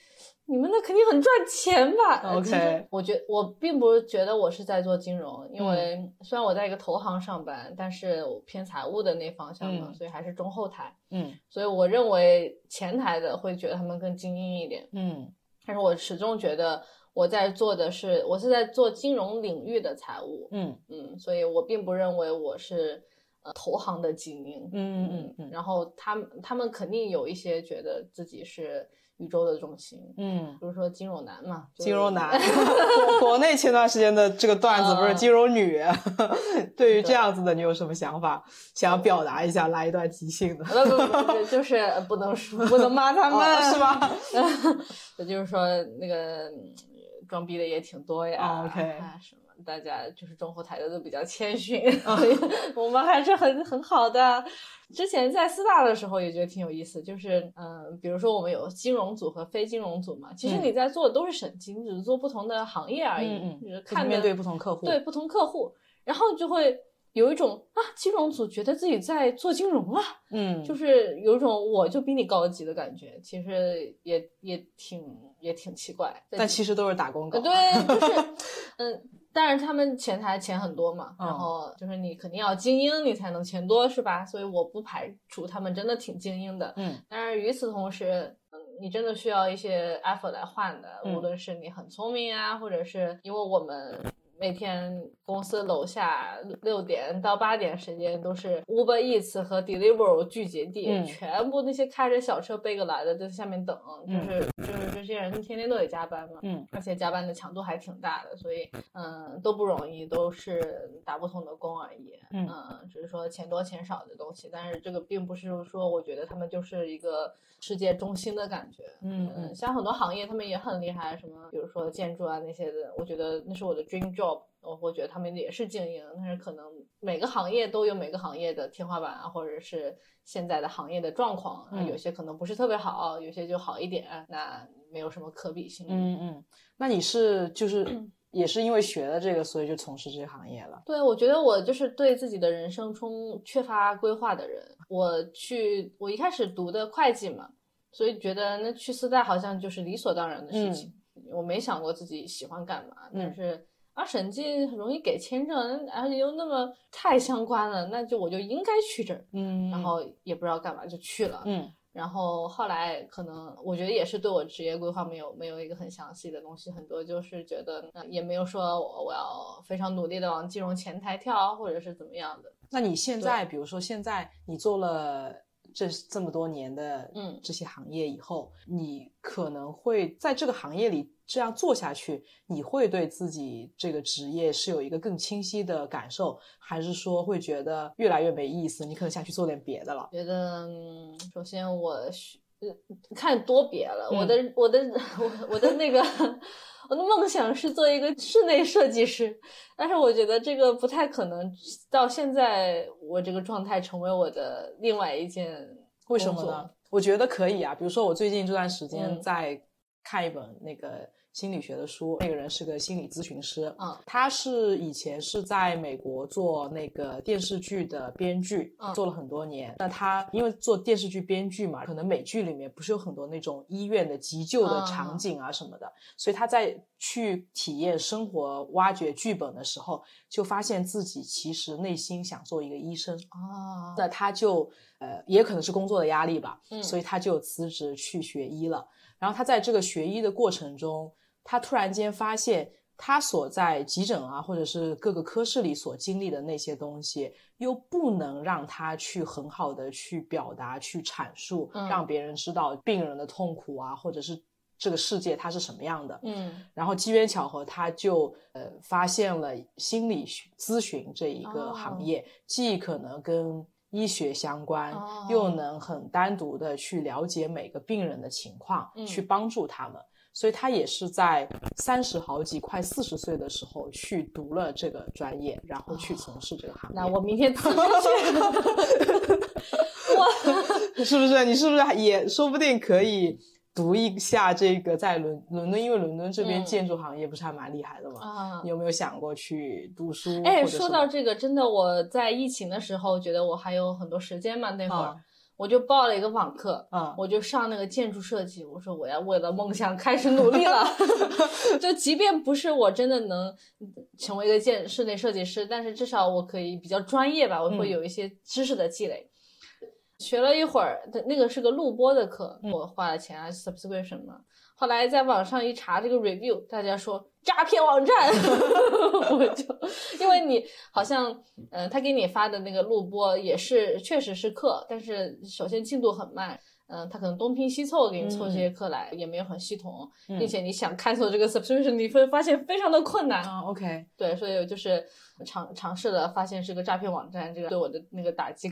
你们那肯定很赚钱吧？OK。我觉我并不觉得我是在做金融，因为虽然我在一个投行上班，但是我偏财务的那方向嘛，所以还是中后台。嗯。所以我认为前台的会觉得他们更精英一点。嗯。但是我始终觉得。我在做的是，我是在做金融领域的财务，嗯嗯，所以我并不认为我是，呃投行的精英，嗯嗯嗯嗯，然后他们他们肯定有一些觉得自己是。宇宙的中心，嗯，比如说金融男嘛，金融男，国国内前段时间的这个段子不是金融女 对于这样子的你有什么想法？想要表达一下，来一段即兴的？不不不，就是不能说，不能骂他们，是吧？也就是说，那个装逼的也挺多呀。OK，什么？大家就是中后台的都比较谦逊，我们还是很很好的。之前在四大的时候也觉得挺有意思，就是嗯，比如说我们有金融组和非金融组嘛，其实你在做的都是审计，你只是做不同的行业而已，嗯嗯，看面对不同客户，对不同客户，然后就会有一种啊，金融组觉得自己在做金融啊，嗯，就是有一种我就比你高级的感觉，其实也也挺也挺奇怪，但其实都是打工狗，对，就是 嗯。但是他们前台钱很多嘛，然后就是你肯定要精英，你才能钱多，是吧？所以我不排除他们真的挺精英的。嗯，但是与此同时，嗯，你真的需要一些 effort 来换的，无论是你很聪明啊，或者是因为我们。每天公司楼下六点到八点时间都是 Uber Eats 和 Deliveroo 聚集地，全部那些开着小车背个来的在下面等，就是就是这些人天天都得加班嘛，嗯，而且加班的强度还挺大的，所以嗯都不容易，都是打不同的工而已，嗯，只是说钱多钱少的东西，但是这个并不是说我觉得他们就是一个世界中心的感觉，嗯嗯，像很多行业他们也很厉害，什么比如说建筑啊那些的，我觉得那是我的 dream job。我会觉得他们也是精英，但是可能每个行业都有每个行业的天花板啊，或者是现在的行业的状况，有些可能不是特别好，有些就好一点，那没有什么可比性。嗯嗯，那你是就是也是因为学了这个，所以就从事这个行业了？对，我觉得我就是对自己的人生中缺乏规划的人。我去，我一开始读的会计嘛，所以觉得那去四大好像就是理所当然的事情。我没想过自己喜欢干嘛，但是。而审计很容易给签证，而且又那么太相关了，那就我就应该去这儿，嗯，然后也不知道干嘛就去了，嗯，然后后来可能我觉得也是对我职业规划没有没有一个很详细的东西，很多就是觉得也没有说我我要非常努力的往金融前台跳，或者是怎么样的。那你现在比如说现在你做了这这么多年的嗯这些行业以后，你可能会在这个行业里。这样做下去，你会对自己这个职业是有一个更清晰的感受，还是说会觉得越来越没意思？你可能想去做点别的了。觉得，首先我看多别了。我的我的我我的那个 我的梦想是做一个室内设计师，但是我觉得这个不太可能。到现在我这个状态成为我的另外一件，为什么呢？我觉得可以啊。比如说我最近这段时间在看一本那个。心理学的书，那个人是个心理咨询师，嗯，他是以前是在美国做那个电视剧的编剧，嗯，做了很多年。那他因为做电视剧编剧嘛，可能美剧里面不是有很多那种医院的急救的场景啊什么的，所以他在去体验生活、挖掘剧本的时候，就发现自己其实内心想做一个医生啊。那他就呃，也可能是工作的压力吧，嗯，所以他就辞职去学医了。然后他在这个学医的过程中。他突然间发现，他所在急诊啊，或者是各个科室里所经历的那些东西，又不能让他去很好的去表达、去阐述，让别人知道病人的痛苦啊，或者是这个世界它是什么样的。嗯，然后机缘巧合，他就呃发现了心理咨询这一个行业，既可能跟医学相关，又能很单独的去了解每个病人的情况，去帮助他们。所以他也是在三十好几、快四十岁的时候去读了这个专业，然后去从事这个行业。那我明天辞职去。哇，是不是？你是不是也说不定可以读一下这个在伦伦敦？因为伦敦这边建筑行业不是还蛮厉害的嘛。啊，你有没有想过去读书？哎，说到这个，真的我在疫情的时候觉得我还有很多时间嘛，那会儿。我就报了一个网课，嗯，我就上那个建筑设计。我说我要为了梦想开始努力了，就即便不是我真的能成为一个建室内设计师，但是至少我可以比较专业吧，我会有一些知识的积累。学了一会儿，那个是个录播的课，我花了钱啊，subscription 嘛。后来在网上一查这个 review，大家说诈骗网站，我就因为你好像，嗯，他给你发的那个录播也是确实是课，但是首先进度很慢，嗯，他可能东拼西凑给你凑这些课来，也没有很系统，并且你想 cancel 这个 subscription，你会发现非常的困难啊。OK，对，所以就是尝尝试了，发现是个诈骗网站，这个对我的那个打击。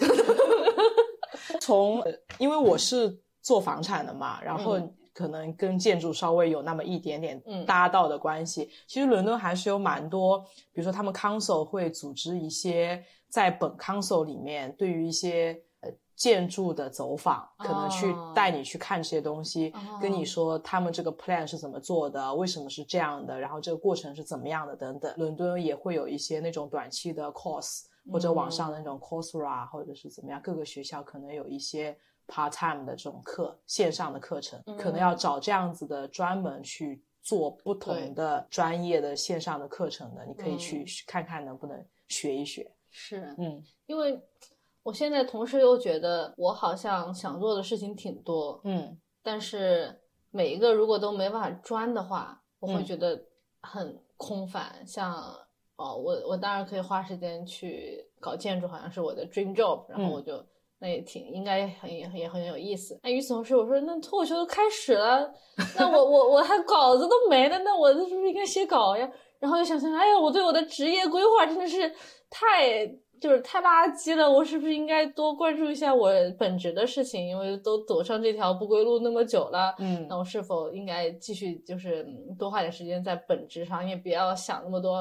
从因为我是做房产的嘛，然后。可能跟建筑稍微有那么一点点搭到的关系。其实伦敦还是有蛮多，比如说他们 council 会组织一些在本 council 里面对于一些呃建筑的走访，可能去带你去看这些东西，跟你说他们这个 plan 是怎么做的，为什么是这样的，然后这个过程是怎么样的等等。伦敦也会有一些那种短期的 course 或者网上的那种 coursera 或者是怎么样，各个学校可能有一些。part time 的这种课，线上的课程，可能要找这样子的专门去做不同的专业的线上的课程的，你可以去看看能不能学一学。是，嗯，因为我现在同时又觉得我好像想做的事情挺多，嗯，但是每一个如果都没办法专的话，我会觉得很空泛。像哦，我我当然可以花时间去搞建筑，好像是我的 dream job，然后我就。那也挺应该很也也很有意思。那与此同时，我说那脱口秀都开始了，那我 我我还稿子都没了，那我是不是应该写稿呀？然后又想想，哎呀，我对我的职业规划真的是太。就是太垃圾了，我是不是应该多关注一下我本职的事情？因为都走上这条不归路那么久了，嗯，那我是否应该继续就是多花点时间在本职上，也不要想那么多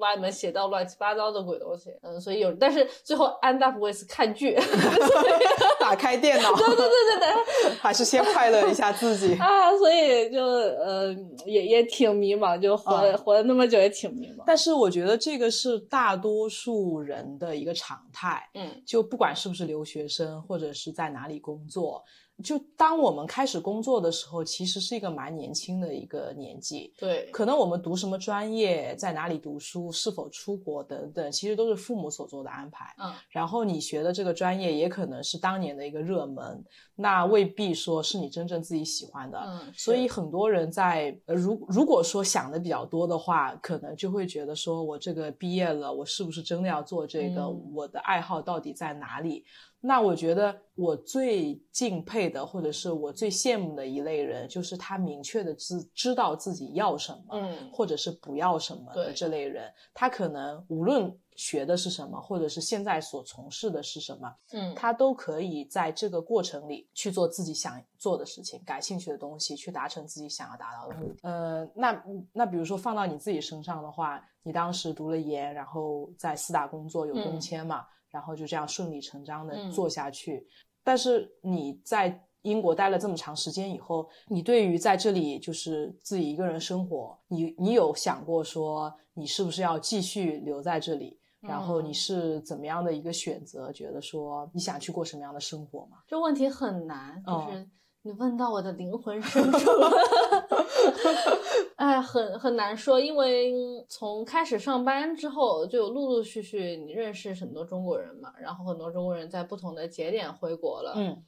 歪门邪道、乱七八糟的鬼东西。嗯，所以有，但是最后 end up with 看剧，打开电脑，对对对对对，还是先快乐一下自己啊。所以就呃也也挺迷茫，就活活了那么久也挺迷茫。但是我觉得这个是大多数人的。一个常态，嗯，就不管是不是留学生，或者是在哪里工作。就当我们开始工作的时候，其实是一个蛮年轻的一个年纪。对，可能我们读什么专业，在哪里读书，是否出国等等，其实都是父母所做的安排。嗯，然后你学的这个专业也可能是当年的一个热门，那未必说是你真正自己喜欢的。嗯，所以很多人在如如果说想的比较多的话，可能就会觉得说我这个毕业了，我是不是真的要做这个？我的爱好到底在哪里？那我觉得我最敬佩的，或者是我最羡慕的一类人，就是他明确的知知道自己要什么，嗯，或者是不要什么的这类人。他可能无论学的是什么，或者是现在所从事的是什么，嗯，他都可以在这个过程里去做自己想做的事情，感兴趣的东西，去达成自己想要达到的目的。呃，那那比如说放到你自己身上的话，你当时读了研，然后在四大工作有工签嘛？然后就这样顺理成章的做下去，但是你在英国待了这么长时间以后，你对于在这里就是自己一个人生活，你你有想过说你是不是要继续留在这里？然后你是怎么样的一个选择？觉得说你想去过什么样的生活吗？这问题很难，就是你问到我的灵魂深处。哎，很很难说，因为从开始上班之后，就陆陆续续你认识很多中国人嘛，然后很多中国人在不同的节点回国了，嗯，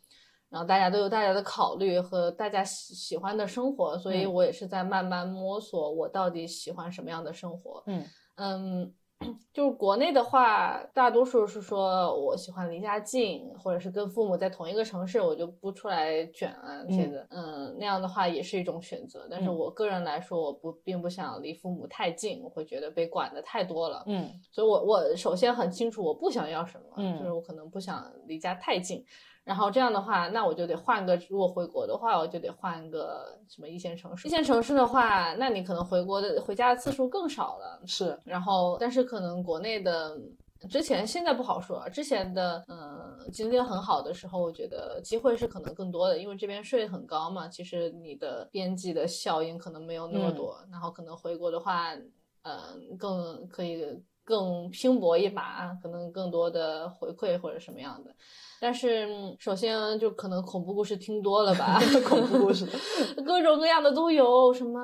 然后大家都有大家的考虑和大家喜喜欢的生活，所以我也是在慢慢摸索我到底喜欢什么样的生活，嗯嗯。就是国内的话，大多数是说我喜欢离家近，或者是跟父母在同一个城市，我就不出来卷啊这些的。嗯，那样的话也是一种选择。但是我个人来说，我不并不想离父母太近，我会觉得被管的太多了。嗯，所以我我首先很清楚我不想要什么，就是我可能不想离家太近。然后这样的话，那我就得换个。如果回国的话，我就得换个什么一线城市。一线城市的话，那你可能回国的回家的次数更少了。是。然后，但是可能国内的之前现在不好说。之前的嗯，经济很好的时候，我觉得机会是可能更多的，因为这边税很高嘛。其实你的边际的效应可能没有那么多。然后可能回国的话，嗯，更可以更拼搏一把，可能更多的回馈或者什么样的。但是首先就可能恐怖故事听多了吧，恐怖故事各种各样的都有，什么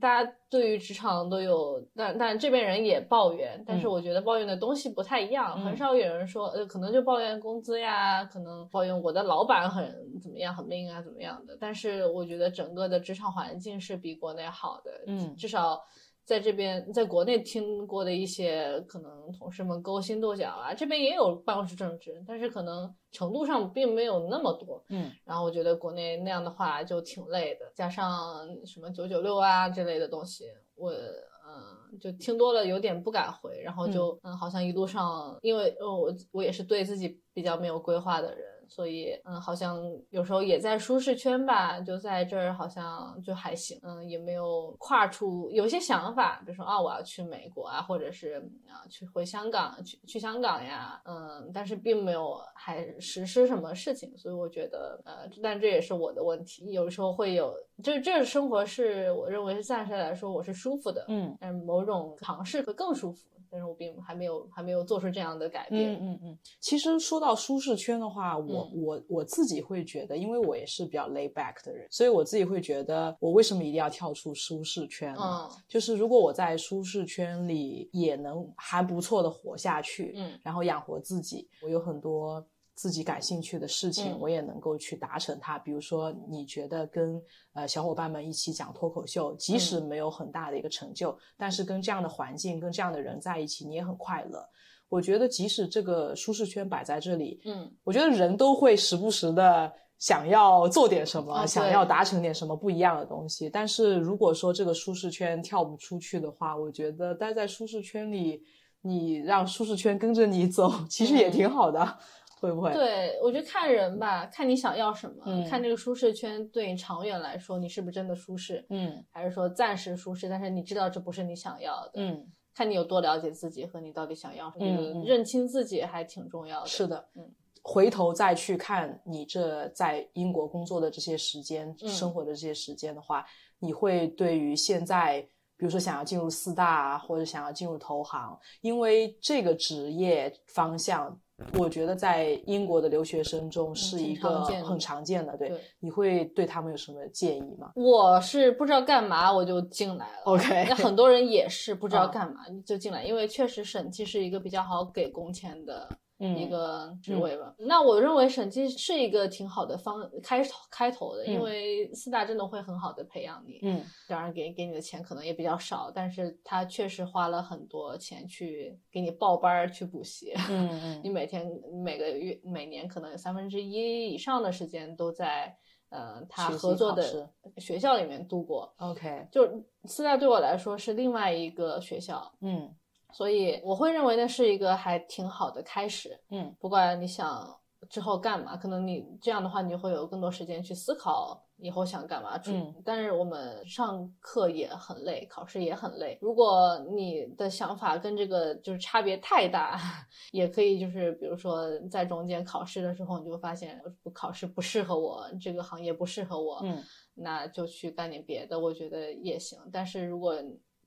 大家对于职场都有，但但这边人也抱怨，但是我觉得抱怨的东西不太一样，很少有人说呃可能就抱怨工资呀，可能抱怨我的老板很怎么样很命啊怎么样的，但是我觉得整个的职场环境是比国内好的，嗯，至少。在这边，在国内听过的一些可能同事们勾心斗角啊，这边也有办公室政治，但是可能程度上并没有那么多。嗯，然后我觉得国内那样的话就挺累的，加上什么九九六啊这类的东西，我嗯就听多了有点不敢回，然后就嗯好像一路上，因为我我也是对自己比较没有规划的人。所以，嗯，好像有时候也在舒适圈吧，就在这儿，好像就还行，嗯，也没有跨出，有些想法，比如说啊，我要去美国啊，或者是啊，去回香港，去去香港呀，嗯，但是并没有还实施什么事情，所以我觉得，呃，但这也是我的问题，有时候会有，这这生活是我认为是暂时来说我是舒服的，嗯，但某种尝试会更舒服。但是我并还没有还没有做出这样的改变。嗯嗯嗯。其实说到舒适圈的话，我我我自己会觉得，因为我也是比较 lay back 的人，所以我自己会觉得，我为什么一定要跳出舒适圈呢？就是如果我在舒适圈里也能还不错的活下去，嗯，然后养活自己，我有很多。自己感兴趣的事情，我也能够去达成它。比如说，你觉得跟呃小伙伴们一起讲脱口秀，即使没有很大的一个成就，但是跟这样的环境、跟这样的人在一起，你也很快乐。我觉得，即使这个舒适圈摆在这里，嗯，我觉得人都会时不时的想要做点什么，想要达成点什么不一样的东西。但是如果说这个舒适圈跳不出去的话，我觉得待在舒适圈里，你让舒适圈跟着你走，其实也挺好的。会不会？对我觉得看人吧，看你想要什么，看这个舒适圈对你长远来说，你是不是真的舒适？嗯，还是说暂时舒适，但是你知道这不是你想要的？嗯，看你有多了解自己和你到底想要什么，认清自己还挺重要的。是的，嗯，回头再去看你这在英国工作的这些时间，生活的这些时间的话，你会对于现在，比如说想要进入四大或者想要进入投行，因为这个职业方向。我觉得在英国的留学生中是一个很常见的，对，你会对他们有什么建议吗？我是不知道干嘛我就进来了，OK。那很多人也是不知道干嘛就进来，因为确实审计是一个比较好给工钱的。一个职位吧，那我认为审计是一个挺好的方开头开头的，因为四大真的会很好的培养你。嗯，当然给给你的钱可能也比较少，但是他确实花了很多钱去给你报班儿去补习。嗯嗯，你每天每个月每年可能有三分之一以上的时间都在呃他合作的学校里面度过。OK，就四大对我来说是另外一个学校。嗯。所以我会认为那是一个还挺好的开始，嗯，不管你想之后干嘛，可能你这样的话，你会有更多时间去思考以后想干嘛。嗯，但是我们上课也很累，考试也很累。如果你的想法跟这个就是差别太大，也可以就是比如说在中间考试的时候，你就发现考试不适合我，这个行业不适合我，嗯，那就去干点别的，我觉得也行。但是如果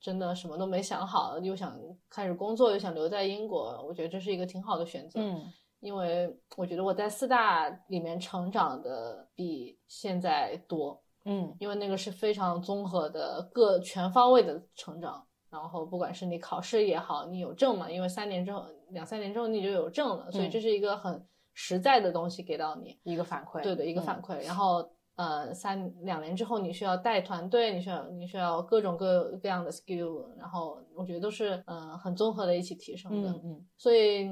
真的什么都没想好，又想开始工作，又想留在英国，我觉得这是一个挺好的选择。嗯，因为我觉得我在四大里面成长的比现在多。嗯，因为那个是非常综合的、各全方位的成长。然后不管是你考试也好，你有证嘛？因为三年之后、两三年之后你就有证了，所以这是一个很实在的东西给到你一个反馈。对的，一个反馈。然后。呃，三两年之后，你需要带团队，你需要你需要各种各各样的 skill，然后我觉得都是嗯很综合的一起提升的，嗯，所以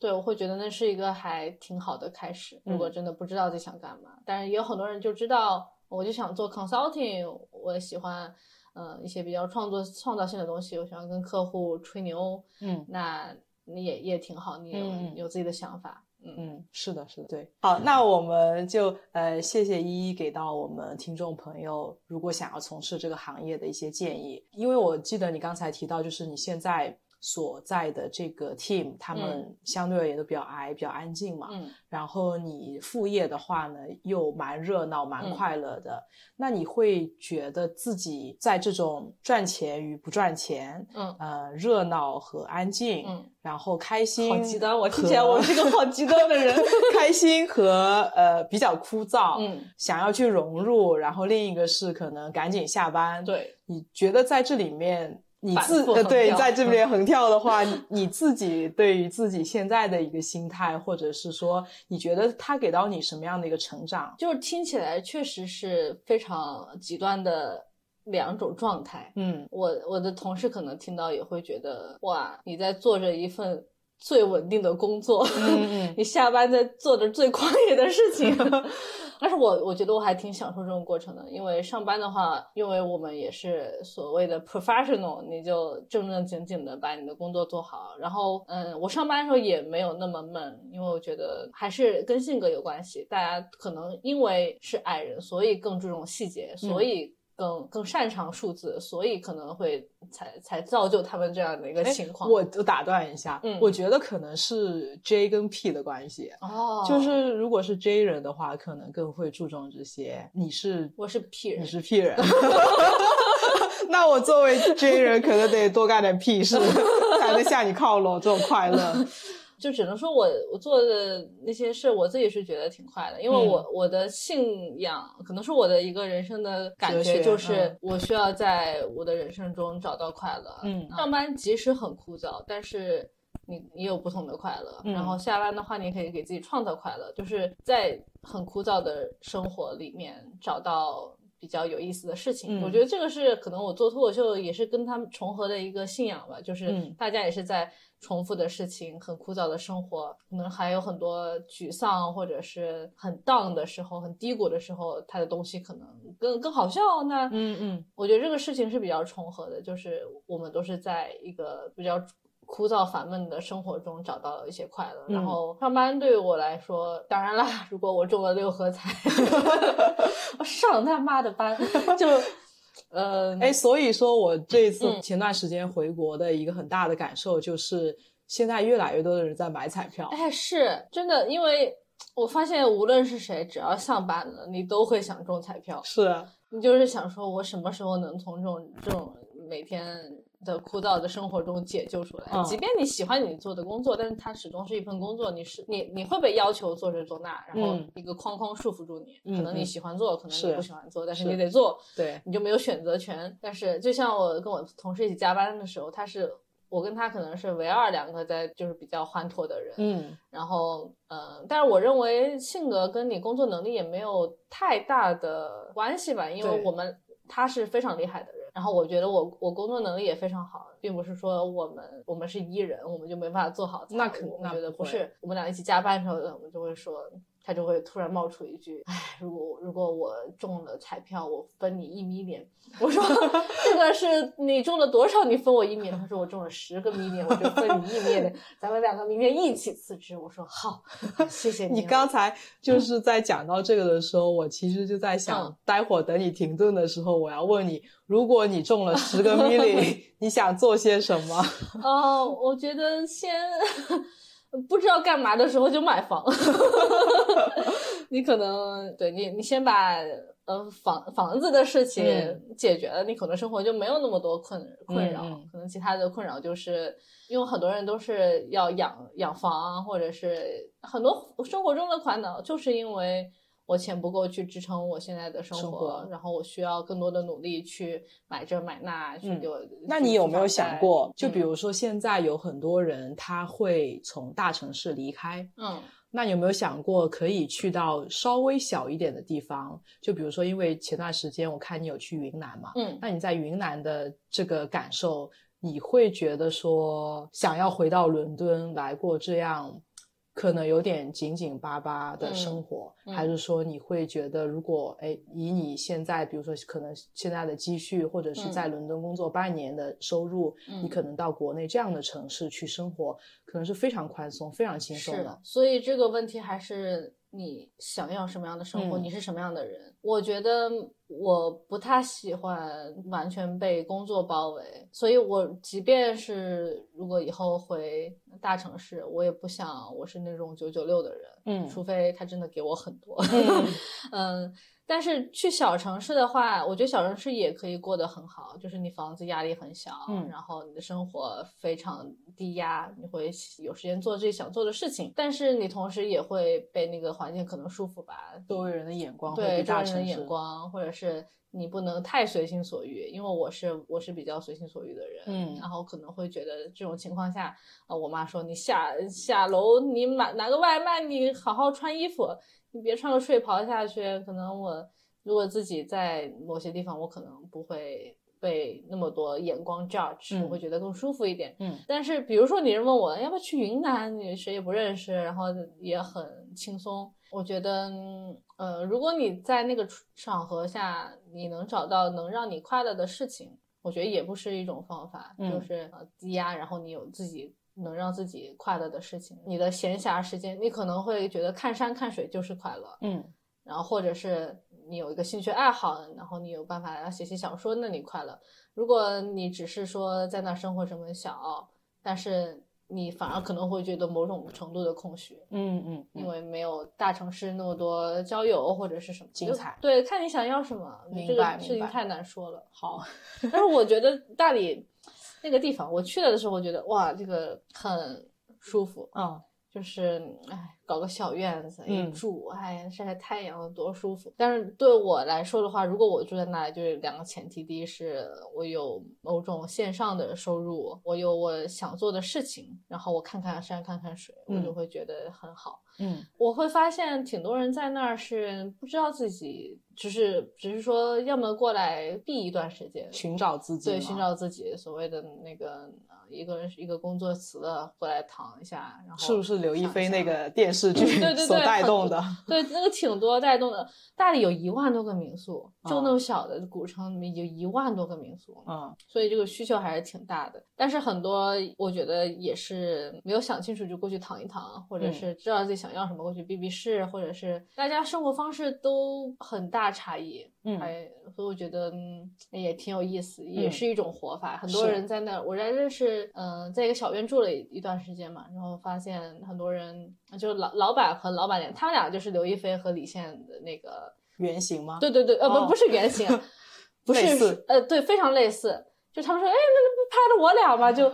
对我会觉得那是一个还挺好的开始。如果真的不知道自己想干嘛，但是也有很多人就知道，我就想做 consulting，我喜欢嗯一些比较创作创造性的东西，我喜欢跟客户吹牛，嗯，那也也挺好，你有有自己的想法。嗯，是的，是的，对。好，那我们就呃，谢谢依依给到我们听众朋友，如果想要从事这个行业的一些建议。因为我记得你刚才提到，就是你现在所在的这个 team，他们相对而言都比较矮，比较安静嘛。嗯。然后你副业的话呢，又蛮热闹、蛮快乐的。那你会觉得自己在这种赚钱与不赚钱，嗯，呃，热闹和安静，嗯，然后开心，好极端，我听起来我是个好极端的人。开心和呃比较枯燥，嗯，想要去融入，然后另一个是可能赶紧下班。对，你觉得在这里面？你自呃对，在这边横跳的话，你你自己对于自己现在的一个心态，或者是说，你觉得他给到你什么样的一个成长？就是听起来确实是非常极端的两种状态。嗯，我我的同事可能听到也会觉得，哇，你在做着一份最稳定的工作，嗯嗯，你下班在做着最狂野的事情。但是我我觉得我还挺享受这种过程的，因为上班的话，因为我们也是所谓的 professional，你就正正经经的把你的工作做好。然后，嗯，我上班的时候也没有那么闷，因为我觉得还是跟性格有关系。大家可能因为是矮人，所以更注重细节，所以。更更擅长数字，所以可能会才才造就他们这样的一个情况。我我打断一下，嗯，我觉得可能是 J 跟 P 的关系。哦，就是如果是 J 人的话，可能更会注重这些。你是我是 P 人，你是 P 人，那我作为 J 人，可能得多干点 P 事，才能向你靠拢这种快乐。就只能说我我做的那些事，我自己是觉得挺快的，因为我我的信仰可能是我的一个人生的感觉，就是我需要在我的人生中找到快乐。嗯，上班即使很枯燥，但是你你有不同的快乐。然后下班的话，你可以给自己创造快乐，就是在很枯燥的生活里面找到比较有意思的事情。我觉得这个是可能我做脱口秀也是跟他们重合的一个信仰吧，就是大家也是在。重复的事情，很枯燥的生活，可能还有很多沮丧或者是很 down 的时候，很低谷的时候，他的东西可能更更好笑。那嗯嗯，我觉得这个事情是比较重合的，就是我们都是在一个比较枯燥烦闷的生活中找到了一些快乐。然后上班对于我来说，当然啦，如果我中了六合彩，我上他妈的班 就。呃，哎，所以说我这一次前段时间回国的一个很大的感受就是，现在越来越多的人在买彩票。哎，是真的，因为我发现无论是谁，只要上班了，你都会想中彩票。是，你就是想说，我什么时候能从这种这种每天。的枯燥的生活中解救出来。即便你喜欢你做的工作，但是它始终是一份工作。你是你你会被要求做这做那，然后一个框框束缚住你。可能你喜欢做，可能你不喜欢做，但是你得做。对，你就没有选择权。但是就像我跟我同事一起加班的时候，他是我跟他可能是唯二两个在就是比较欢脱的人。嗯，然后嗯，但是我认为性格跟你工作能力也没有太大的关系吧，因为我们他是非常厉害的人。然后我觉得我我工作能力也非常好，并不是说我们我们是一人，我们就没办法做好。那肯我觉得不是，我们俩一起加班的时候，我们就会说。他就会突然冒出一句：“哎，如果如果我中了彩票，我分你一米脸。”我说：“这个是你中了多少？你分我一米他说：“我中了十个米脸，我就分你一米脸。咱们两个明天一起辞职。”我说：“好，谢谢你。”你刚才就是在讲到这个的时候，我其实就在想，待会儿等你停顿的时候，我要问你：如果你中了十个米脸，你想做些什么？哦，我觉得先。不知道干嘛的时候就买房，你可能对你，你先把呃房房子的事情解决了，你可能生活就没有那么多困困扰，可能其他的困扰就是因为很多人都是要养养房，或者是很多生活中的烦恼，就是因为。我钱不够去支撑我现在的生活，然后我需要更多的努力去买这买那，去给我。那你有没有想过，就比如说现在有很多人他会从大城市离开，嗯，那你有没有想过可以去到稍微小一点的地方？就比如说，因为前段时间我看你有去云南嘛，嗯，那你在云南的这个感受，你会觉得说想要回到伦敦来过这样？可能有点紧紧巴巴的生活，还是说你会觉得，如果哎，以你现在，比如说可能现在的积蓄，或者是在伦敦工作半年的收入，你可能到国内这样的城市去生活，可能是非常宽松、非常轻松的。所以这个问题还是你想要什么样的生活，你是什么样的人。我觉得我不太喜欢完全被工作包围，所以我即便是如果以后回大城市，我也不想我是那种九九六的人，嗯，除非他真的给我很多，嗯。但是去小城市的话，我觉得小城市也可以过得很好，就是你房子压力很小，嗯，然后你的生活非常低压，你会有时间做自己想做的事情。但是你同时也会被那个环境可能束缚吧，周围人的眼光，对周围人的眼光，或者是你不能太随心所欲，因为我是我是比较随心所欲的人，嗯，然后可能会觉得这种情况下，啊，我妈说你下下楼你买拿个外卖，你好好穿衣服。你别穿个睡袍下去，可能我如果自己在某些地方，我可能不会被那么多眼光 judge，我会觉得更舒服一点。嗯，但是比如说你是问我要不要去云南，你谁也不认识，然后也很轻松。我觉得，呃，如果你在那个场合下，你能找到能让你快乐的事情，我觉得也不是一种方法，嗯就是呃低压，然后你有自己。能让自己快乐的事情，你的闲暇时间，你可能会觉得看山看水就是快乐，嗯，然后或者是你有一个兴趣爱好，然后你有办法要写写小说，那你快乐。如果你只是说在那生活这么小，但是你反而可能会觉得某种程度的空虚，嗯嗯，因为没有大城市那么多交友或者是什么精彩。对，看你想要什么，明白事情太难说了。好，但是我觉得大理。那个地方我去了的时候，我觉得哇，这个很舒服嗯，就是哎，搞个小院子一住，哎，晒晒太阳多舒服。但是对我来说的话，如果我住在那里，就是两个前提：第一是我有某种线上的收入，我有我想做的事情，然后我看看山，看看水，我就会觉得很好。嗯，我会发现挺多人在那儿是不知道自己，只是只是说要么过来避一段时间，寻找自己，对，寻找自己所谓的那个一个人一个工作辞了过来躺一下，然后是不是刘亦菲那个电视剧所带动的？对，那个挺多带动的。大理有一万多个民宿，就那么小的古城里面有一万多个民宿，嗯，所以这个需求还是挺大的。但是很多我觉得也是没有想清楚就过去躺一躺，或者是知道自己想要什么过去避避世，或者是大家生活方式都很大差异，嗯，哎，所以我觉得嗯也挺有意思，也是一种活法。很多人在那，我在认识，嗯，在一个小院住了一段时间嘛，然后发现很多人就老老板和老板娘，他们俩就是刘亦菲和李现的那个。原型吗？对对对，呃，不不是原型，不是，呃，对，非常类似。就他们说，哎，那不拍的我俩吗？就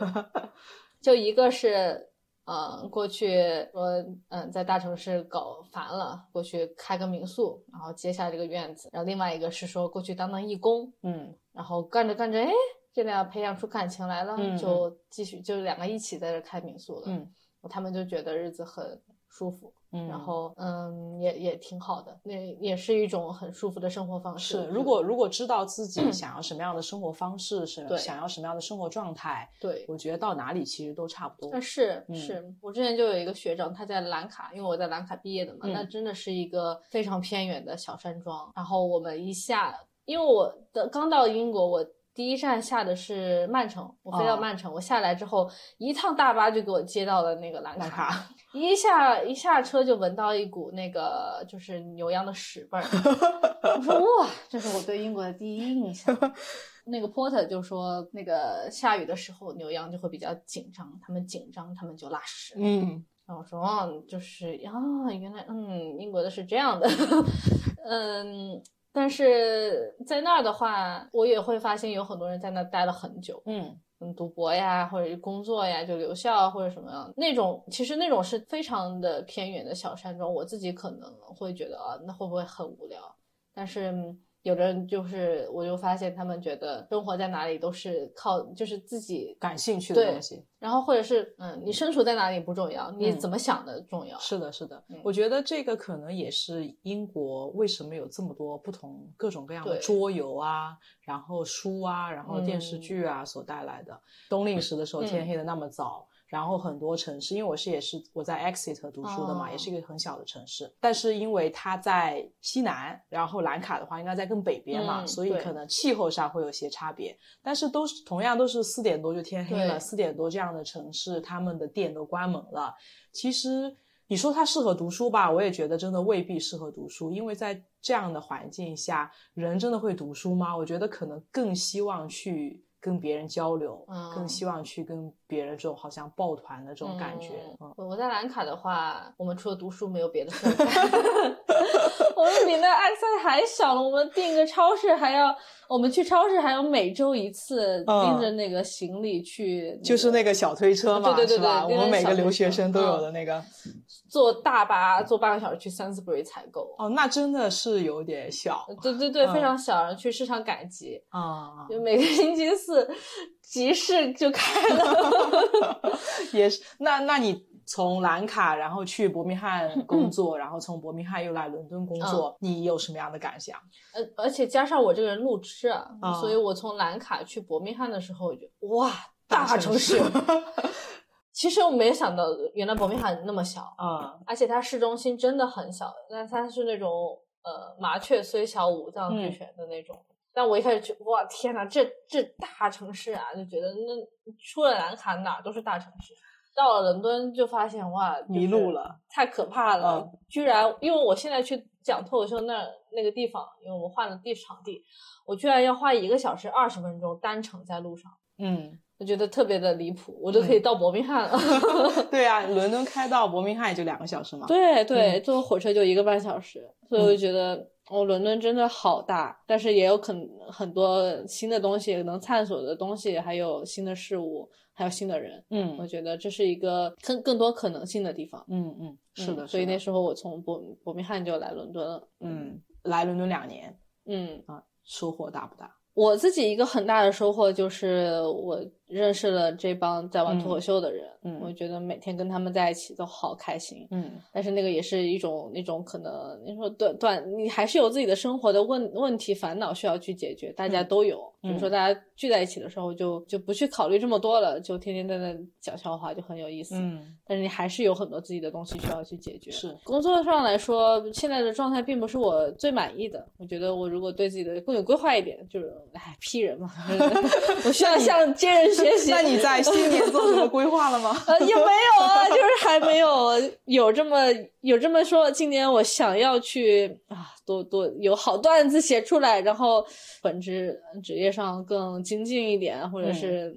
就一个是，嗯，过去说，嗯，在大城市搞烦了，过去开个民宿，然后接下这个院子。然后另外一个是说，过去当当义工，嗯，然后干着干着，哎，这俩培养出感情来了，嗯，就继续就两个一起在这开民宿了。嗯，他们就觉得日子很舒服。嗯，然后嗯，也也挺好的，那也是一种很舒服的生活方式。是，如果如果知道自己想要什么样的生活方式，是想要什么样的生活状态，对，我觉得到哪里其实都差不多。但是是，我之前就有一个学长，他在兰卡，因为我在兰卡毕业的嘛，那真的是一个非常偏远的小山庄。然后我们一下，因为我的刚到英国，我。第一站下的是曼城，我飞到曼城，我下来之后，一趟大巴就给我接到了那个兰卡，一下一下车就闻到一股那个就是牛羊的屎味儿，我说哇，这是我对英国的第一印象。那个 porter 就说，那个下雨的时候牛羊就会比较紧张，他们紧张，他们就拉屎。嗯，然后我说哦，就是啊，原来嗯，英国的是这样的，嗯。但是在那儿的话，我也会发现有很多人在那待了很久，嗯嗯，读博呀，或者工作呀，就留校或者什么样那种，其实那种是非常的偏远的小山庄，我自己可能会觉得啊，那会不会很无聊？但是。有的人就是，我就发现他们觉得生活在哪里都是靠，就是自己感兴趣的东西。然后或者是，嗯，你身处在哪里不重要，你怎么想的重要。是的，是的。我觉得这个可能也是英国为什么有这么多不同各种各样的桌游啊，然后书啊，然后电视剧啊所带来的。冬令时的时候天黑的那么早。然后很多城市，因为我是也是我在 Exeter 读书的嘛，也是一个很小的城市。但是因为它在西南，然后兰卡的话应该在更北边嘛，所以可能气候上会有些差别。但是都是同样都是四点多就天黑了，四点多这样的城市，他们的店都关门了。其实你说它适合读书吧，我也觉得真的未必适合读书，因为在这样的环境下，人真的会读书吗？我觉得可能更希望去跟别人交流，更希望去跟别人这种好像抱团的这种感觉。我在兰卡的话，我们除了读书没有别的事。我们比那埃塞还小了，我们订个超市还要，我们去超市还要每周一次拎着那个行李去，就是那个小推车嘛，对对对对，我们每个留学生都有的那个，坐大巴坐半个小时去 Sainsbury 采购。哦，那真的是有点小。对对对，非常小，然后去市场赶集啊，就每个星期四集市就开了，也是。那那你？从兰卡，然后去伯明翰工作，然后从伯明翰又来伦敦工作，你有什么样的感想？呃，而且加上我这个人路痴啊，所以我从兰卡去伯明翰的时候，我就哇，大城市。其实我没想到，原来伯明翰那么小啊，而且它市中心真的很小，但它是那种呃麻雀虽小五脏俱全的那种。但我一开始就哇天哪，这这大城市啊，就觉得那出了兰卡哪都是大城市。到了伦敦就发现哇迷路了，太可怕了！居然因为我现在去讲脱口秀那那个地方，因为我们换了地场地，我居然要花一个小时二十分钟单程在路上。嗯，我觉得特别的离谱，我都可以到伯明翰了。对啊，伦敦开到伯明翰也就两个小时嘛。对对，坐火车就一个半小时，所以我就觉得哦，伦敦真的好大，但是也有可能很多新的东西能探索的东西，还有新的事物。还有新的人，嗯，我觉得这是一个更更多可能性的地方，嗯嗯，是的，所以那时候我从伯伯明翰就来伦敦了，嗯，来伦敦两年，嗯啊，收获大不大？我自己一个很大的收获就是我。认识了这帮在玩脱口秀的人，嗯，我觉得每天跟他们在一起都好开心，嗯，但是那个也是一种那种可能，你说短短，你还是有自己的生活的问问题烦恼需要去解决，大家都有，比如说大家聚在一起的时候，就就不去考虑这么多了，就天天在那讲笑话，就很有意思，嗯，但是你还是有很多自己的东西需要去解决，是。工作上来说，现在的状态并不是我最满意的，我觉得我如果对自己的更有规划一点，就是哎批人嘛，我需要像接人。学习？那你在新年做什么规划了吗？呃，也没有啊，就是还没有有这么有这么说。今年我想要去啊，多多有好段子写出来，然后本职职业上更精进一点，或者是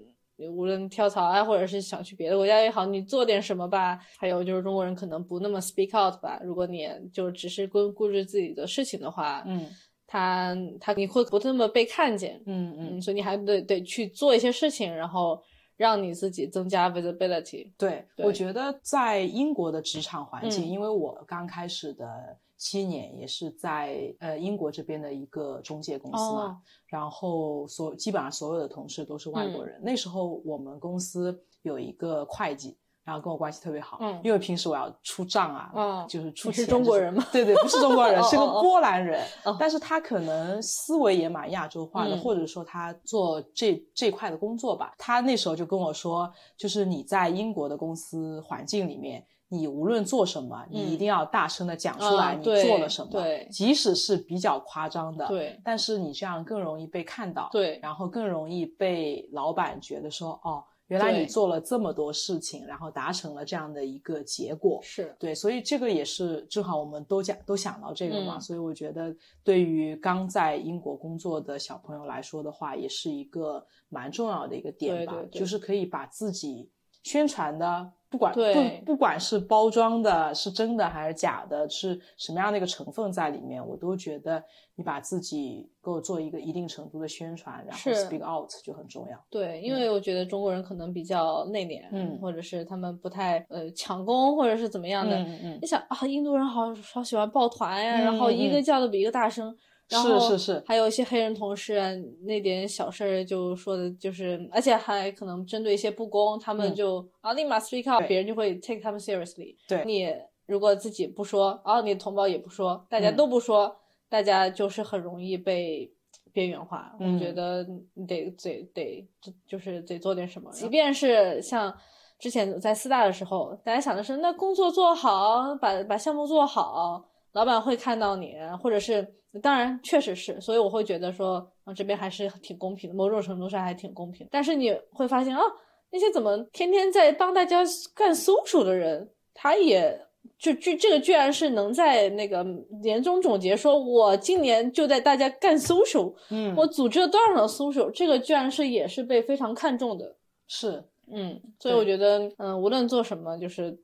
无论跳槽啊，或者是想去别的国家也好，你做点什么吧。还有就是中国人可能不那么 speak out 吧。如果你就只是顾顾着自己的事情的话，嗯。他他你会不那么被看见，嗯嗯，所以你还得得去做一些事情，然后让你自己增加 visibility。对，我觉得在英国的职场环境，因为我刚开始的七年也是在呃英国这边的一个中介公司嘛，然后所基本上所有的同事都是外国人。那时候我们公司有一个会计。然后跟我关系特别好，嗯，因为平时我要出账啊，嗯，就是出钱。是中国人吗？对对，不是中国人，是个波兰人，但是他可能思维也蛮亚洲化的，或者说他做这这块的工作吧。他那时候就跟我说，就是你在英国的公司环境里面，你无论做什么，你一定要大声的讲出来你做了什么，对，即使是比较夸张的，对，但是你这样更容易被看到，对，然后更容易被老板觉得说，哦。原来你做了这么多事情，然后达成了这样的一个结果，是。对，所以这个也是正好我们都讲都想到这个嘛，所以我觉得对于刚在英国工作的小朋友来说的话，也是一个蛮重要的一个点吧，就是可以把自己宣传的。不管不不管是包装的是真的还是假的，是什么样的一个成分在里面，我都觉得你把自己给我做一个一定程度的宣传，然后 speak out 就很重要。对，因为我觉得中国人可能比较内敛，嗯，或者是他们不太呃抢功，或者是怎么样的。嗯嗯。你想啊，印度人好好喜欢抱团呀，然后一个叫的比一个大声。是是是，还有一些黑人同事，那点小事儿就说的，就是而且还可能针对一些不公，他们就啊立马 speak out，别人就会 take 他们 seriously。对，你如果自己不说，然后你的同胞也不说，大家都不说，大家就是很容易被边缘化。我觉得你得得得，就是得做点什么。即便是像之前在四大的时候，大家想的是那工作做好，把把项目做好。老板会看到你，或者是当然确实是，所以我会觉得说，啊这边还是挺公平的，某种程度上还挺公平。但是你会发现啊，那些怎么天天在帮大家干搜索的人，他也就居这个居然是能在那个年终总结说，我今年就带大家干 social，嗯，我组织了多少场 social，这个居然是也是被非常看重的，是，嗯，所以我觉得，嗯，无论做什么，就是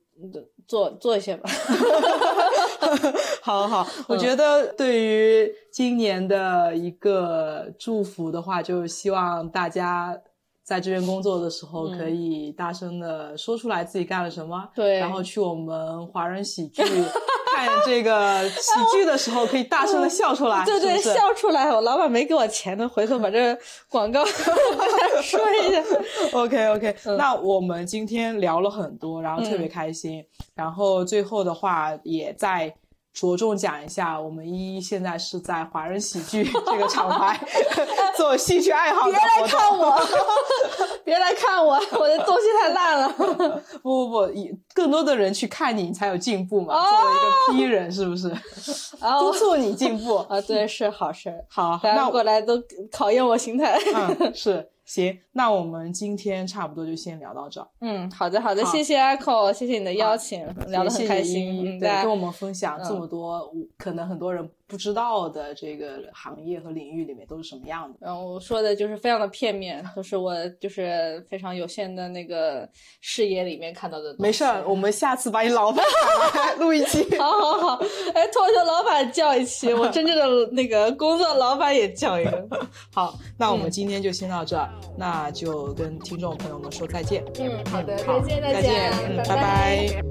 做做一些吧。好好，我觉得对于今年的一个祝福的话，就希望大家。在这边工作的时候，可以大声的说出来自己干了什么。对，然后去我们华人喜剧看这个喜剧的时候，可以大声的笑出来。对对，笑出来！我老板没给我钱呢，回头把这广告 说一下。OK OK，那我们今天聊了很多，然后特别开心。然后最后的话，也在。着重讲一下，我们依依现在是在华人喜剧这个厂牌 做戏剧爱好。别来看我，别来看我，我的东西太烂了。不不不，以更多的人去看你，你才有进步嘛。作为一个 P 人，是不是？督促你进步啊，对，是好事。好，大家过来都考验我心态。嗯，是。行，那我们今天差不多就先聊到这。嗯，好的，好的，谢谢 Echo，谢谢你的邀请，聊得很开心，对，跟我们分享这么多，可能很多人。不知道的这个行业和领域里面都是什么样的？然后我说的就是非常的片面，都是我就是非常有限的那个视野里面看到的。没事儿，我们下次把你老板来 录一期。好好好，哎，脱口秀老板叫一期，我真正的那个工作老板也叫一个。好，那我们今天就先到这儿，那就跟听众朋友们说再见。嗯，好的，再见，再见，拜拜。